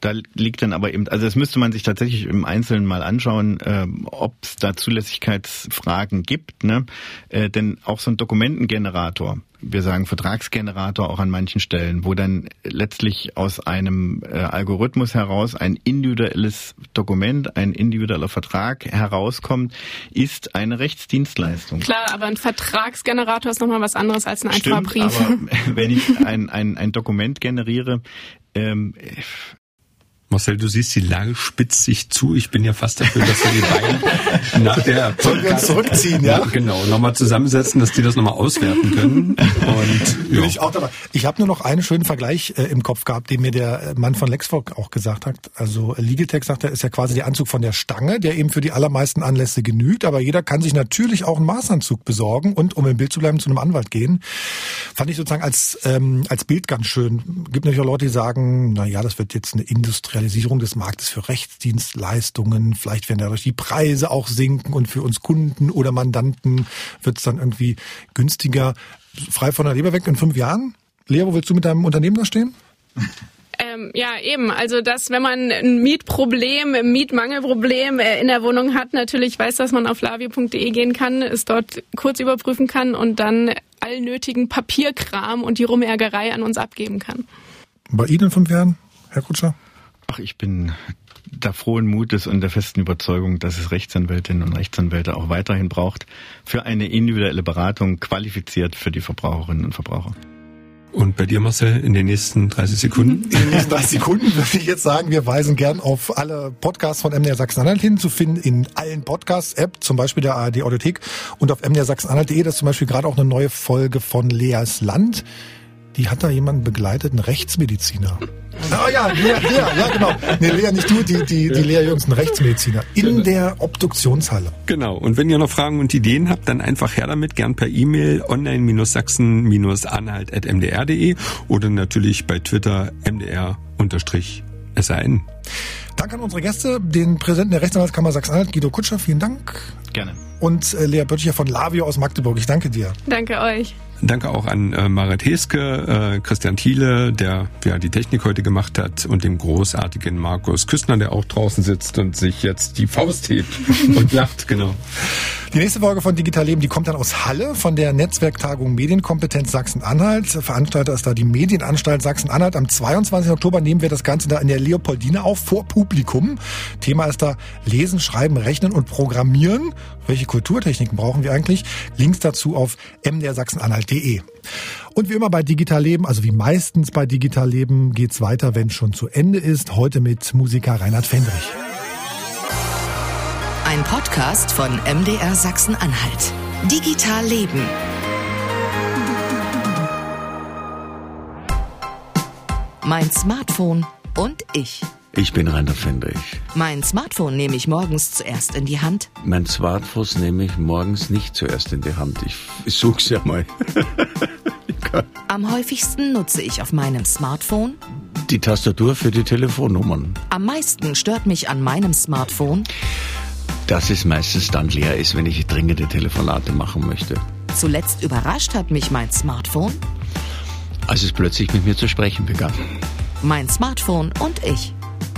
[SPEAKER 9] Da liegt dann aber eben, also das müsste man sich tatsächlich im Einzelnen mal anschauen, äh, ob es da Zulässigkeitsfragen gibt. Ne? Äh, denn auch so ein Dokumentengenerator, wir sagen Vertragsgenerator auch an manchen Stellen, wo dann letztlich aus einem äh, Algorithmus heraus ein individuelles Dokument, ein individueller Vertrag herauskommt, ist eine Rechtsdienstleistung.
[SPEAKER 8] Klar, aber ein Vertragsgenerator ist nochmal was anderes als ein einfacher Brief.
[SPEAKER 9] Aber wenn ich ein, ein, ein Dokument generiere, ähm,
[SPEAKER 2] Marcel, du siehst, die Lage spitzt sich zu. Ich bin ja fast dafür, dass wir die beiden nach der
[SPEAKER 1] Podcast zurückziehen, ja?
[SPEAKER 2] Genau, nochmal zusammensetzen, dass die das nochmal auswerten können.
[SPEAKER 1] Und ja. ich auch dabei. Ich habe nur noch einen schönen Vergleich äh, im Kopf gehabt, den mir der Mann von Lexfolk auch gesagt hat. Also Legaltech sagt er, ist ja quasi der Anzug von der Stange, der eben für die allermeisten Anlässe genügt, aber jeder kann sich natürlich auch einen Maßanzug besorgen und, um im Bild zu bleiben, zu einem Anwalt gehen. Fand ich sozusagen als ähm, als Bild ganz schön. Gibt natürlich auch Leute, die sagen, na ja, das wird jetzt eine Industrie Industrialisierung des Marktes für Rechtsdienstleistungen. Vielleicht werden dadurch die Preise auch sinken und für uns Kunden oder Mandanten wird es dann irgendwie günstiger. Frei von der Leber weg in fünf Jahren? Lea, wo willst du mit deinem Unternehmen da stehen?
[SPEAKER 8] Ähm, ja, eben. Also, dass wenn man ein Mietproblem, ein Mietmangelproblem äh, in der Wohnung hat, natürlich weiß, dass man auf lavio.de gehen kann, es dort kurz überprüfen kann und dann all nötigen Papierkram und die Rumärgerei an uns abgeben kann.
[SPEAKER 1] Bei Ihnen in fünf Jahren, Herr Kutscher?
[SPEAKER 9] Ach, ich bin da frohen Mutes und der festen Überzeugung, dass es Rechtsanwältinnen und Rechtsanwälte auch weiterhin braucht für eine individuelle Beratung, qualifiziert für die Verbraucherinnen und Verbraucher.
[SPEAKER 2] Und bei dir, Marcel, in den nächsten 30 Sekunden?
[SPEAKER 1] In den nächsten 30 Sekunden würde ich jetzt sagen, wir weisen gern auf alle Podcasts von MDR Sachsen-Anhalt hin, zu finden in allen Podcasts-App, zum Beispiel der ARD Audiothek und auf mdrsachsen-anhalt.de, das ist zum Beispiel gerade auch eine neue Folge von Leas Land. Die hat da jemanden begleitet, einen Rechtsmediziner. Oh ja, Lea, Lea, ja genau. Nee, Lea, nicht du, die, die, die Lea Jürgensen, Rechtsmediziner, in genau. der Obduktionshalle.
[SPEAKER 2] Genau, und wenn ihr noch Fragen und Ideen habt, dann einfach her damit, gern per E-Mail online-sachsen-anhalt.mdr.de oder natürlich bei Twitter mdr-san.
[SPEAKER 1] Danke an unsere Gäste, den Präsidenten der Rechtsanwaltskammer Sachsen-Anhalt, Guido Kutscher, vielen Dank.
[SPEAKER 9] Gerne.
[SPEAKER 1] Und äh, Lea Böttcher von Lavio aus Magdeburg, ich danke dir.
[SPEAKER 8] Danke euch.
[SPEAKER 2] Danke auch an äh, Marit Heske, äh, Christian Thiele, der ja die Technik heute gemacht hat, und dem großartigen Markus Küstner, der auch draußen sitzt und sich jetzt die Faust hebt und lacht, genau.
[SPEAKER 1] Die nächste Folge von Digital Leben, die kommt dann aus Halle von der Netzwerktagung Medienkompetenz Sachsen-Anhalt. Veranstalter ist da die Medienanstalt Sachsen-Anhalt. Am 22. Oktober nehmen wir das Ganze da in der Leopoldine auf, vor Publikum. Thema ist da Lesen, Schreiben, Rechnen und Programmieren. Welche Kulturtechniken brauchen wir eigentlich? Links dazu auf mdrsachsenanhalt.de. Und wie immer bei Digital Leben, also wie meistens bei Digital Leben, geht's weiter, wenn schon zu Ende ist. Heute mit Musiker Reinhard Fendrich.
[SPEAKER 3] Ein Podcast von MDR Sachsen-Anhalt. Digital Leben. Mein Smartphone und ich.
[SPEAKER 10] Ich bin Rainer Fendrich.
[SPEAKER 3] Mein Smartphone nehme ich morgens zuerst in die Hand.
[SPEAKER 10] Mein Smartphone nehme ich morgens nicht zuerst in die Hand. Ich, ich such's ja mal.
[SPEAKER 3] Am häufigsten nutze ich auf meinem Smartphone
[SPEAKER 10] die Tastatur für die Telefonnummern.
[SPEAKER 3] Am meisten stört mich an meinem Smartphone
[SPEAKER 10] dass es meistens dann leer ist, wenn ich dringende Telefonate machen möchte.
[SPEAKER 3] Zuletzt überrascht hat mich mein Smartphone.
[SPEAKER 10] Als es plötzlich mit mir zu sprechen begann.
[SPEAKER 3] Mein Smartphone und ich.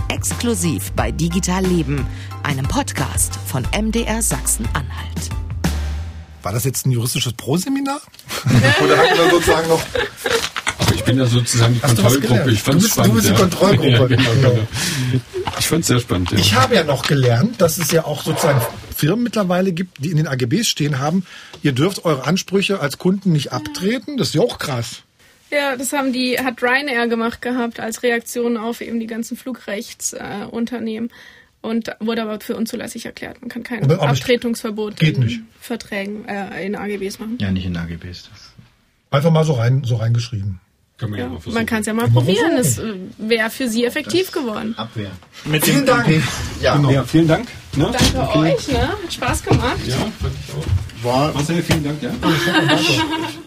[SPEAKER 3] Exklusiv bei Digital Leben, einem Podcast von MDR Sachsen-Anhalt.
[SPEAKER 1] War das jetzt ein juristisches Proseminar? Oder hatten wir sozusagen noch
[SPEAKER 2] Ich bin ja sozusagen die
[SPEAKER 1] Hast
[SPEAKER 2] Kontrollgruppe. Ich fand's
[SPEAKER 1] Du bist- du
[SPEAKER 2] spannend.
[SPEAKER 1] bist die
[SPEAKER 2] ja.
[SPEAKER 1] Kontrollgruppe.
[SPEAKER 2] Ja, genau,
[SPEAKER 1] Genau.
[SPEAKER 2] Ich fand's sehr spannend. Ja.
[SPEAKER 1] Ich habe ja noch gelernt, dass es ja auch sozusagen Firmen mittlerweile gibt, die in den AGBs stehen haben, ihr dürft eure Ansprüche als Kunden nicht abtreten. Das ist ja auch krass.
[SPEAKER 8] Ja, das haben die, hat Ryanair gemacht gehabt als Reaktion auf eben die ganzen Flugrechtsunternehmen. Äh, und wurde aber für unzulässig erklärt. Man kann kein
[SPEAKER 1] Aber- aber
[SPEAKER 8] Abtretungsverbot
[SPEAKER 1] geht
[SPEAKER 8] in
[SPEAKER 1] nicht.
[SPEAKER 8] Verträgen, äh, in AGBs machen.
[SPEAKER 9] Ja, nicht in AGBs. Das
[SPEAKER 1] Einfach mal so rein, so reingeschrieben.
[SPEAKER 2] Kann man ja,
[SPEAKER 8] Ja,
[SPEAKER 2] mal versuchen.
[SPEAKER 8] man kann es ja mal probieren. Es äh, wäre für Sie effektiv geworden.
[SPEAKER 9] Abwehr.
[SPEAKER 11] Mit
[SPEAKER 1] Vielen
[SPEAKER 11] dem
[SPEAKER 1] Dank.
[SPEAKER 11] Ja,
[SPEAKER 1] Genau.
[SPEAKER 2] Ja, vielen Dank. Ne?
[SPEAKER 8] Danke euch, ne? Hat Spaß gemacht.
[SPEAKER 2] Ja, fand ich auch.
[SPEAKER 11] war
[SPEAKER 2] Marcel, vielen Dank. Ja.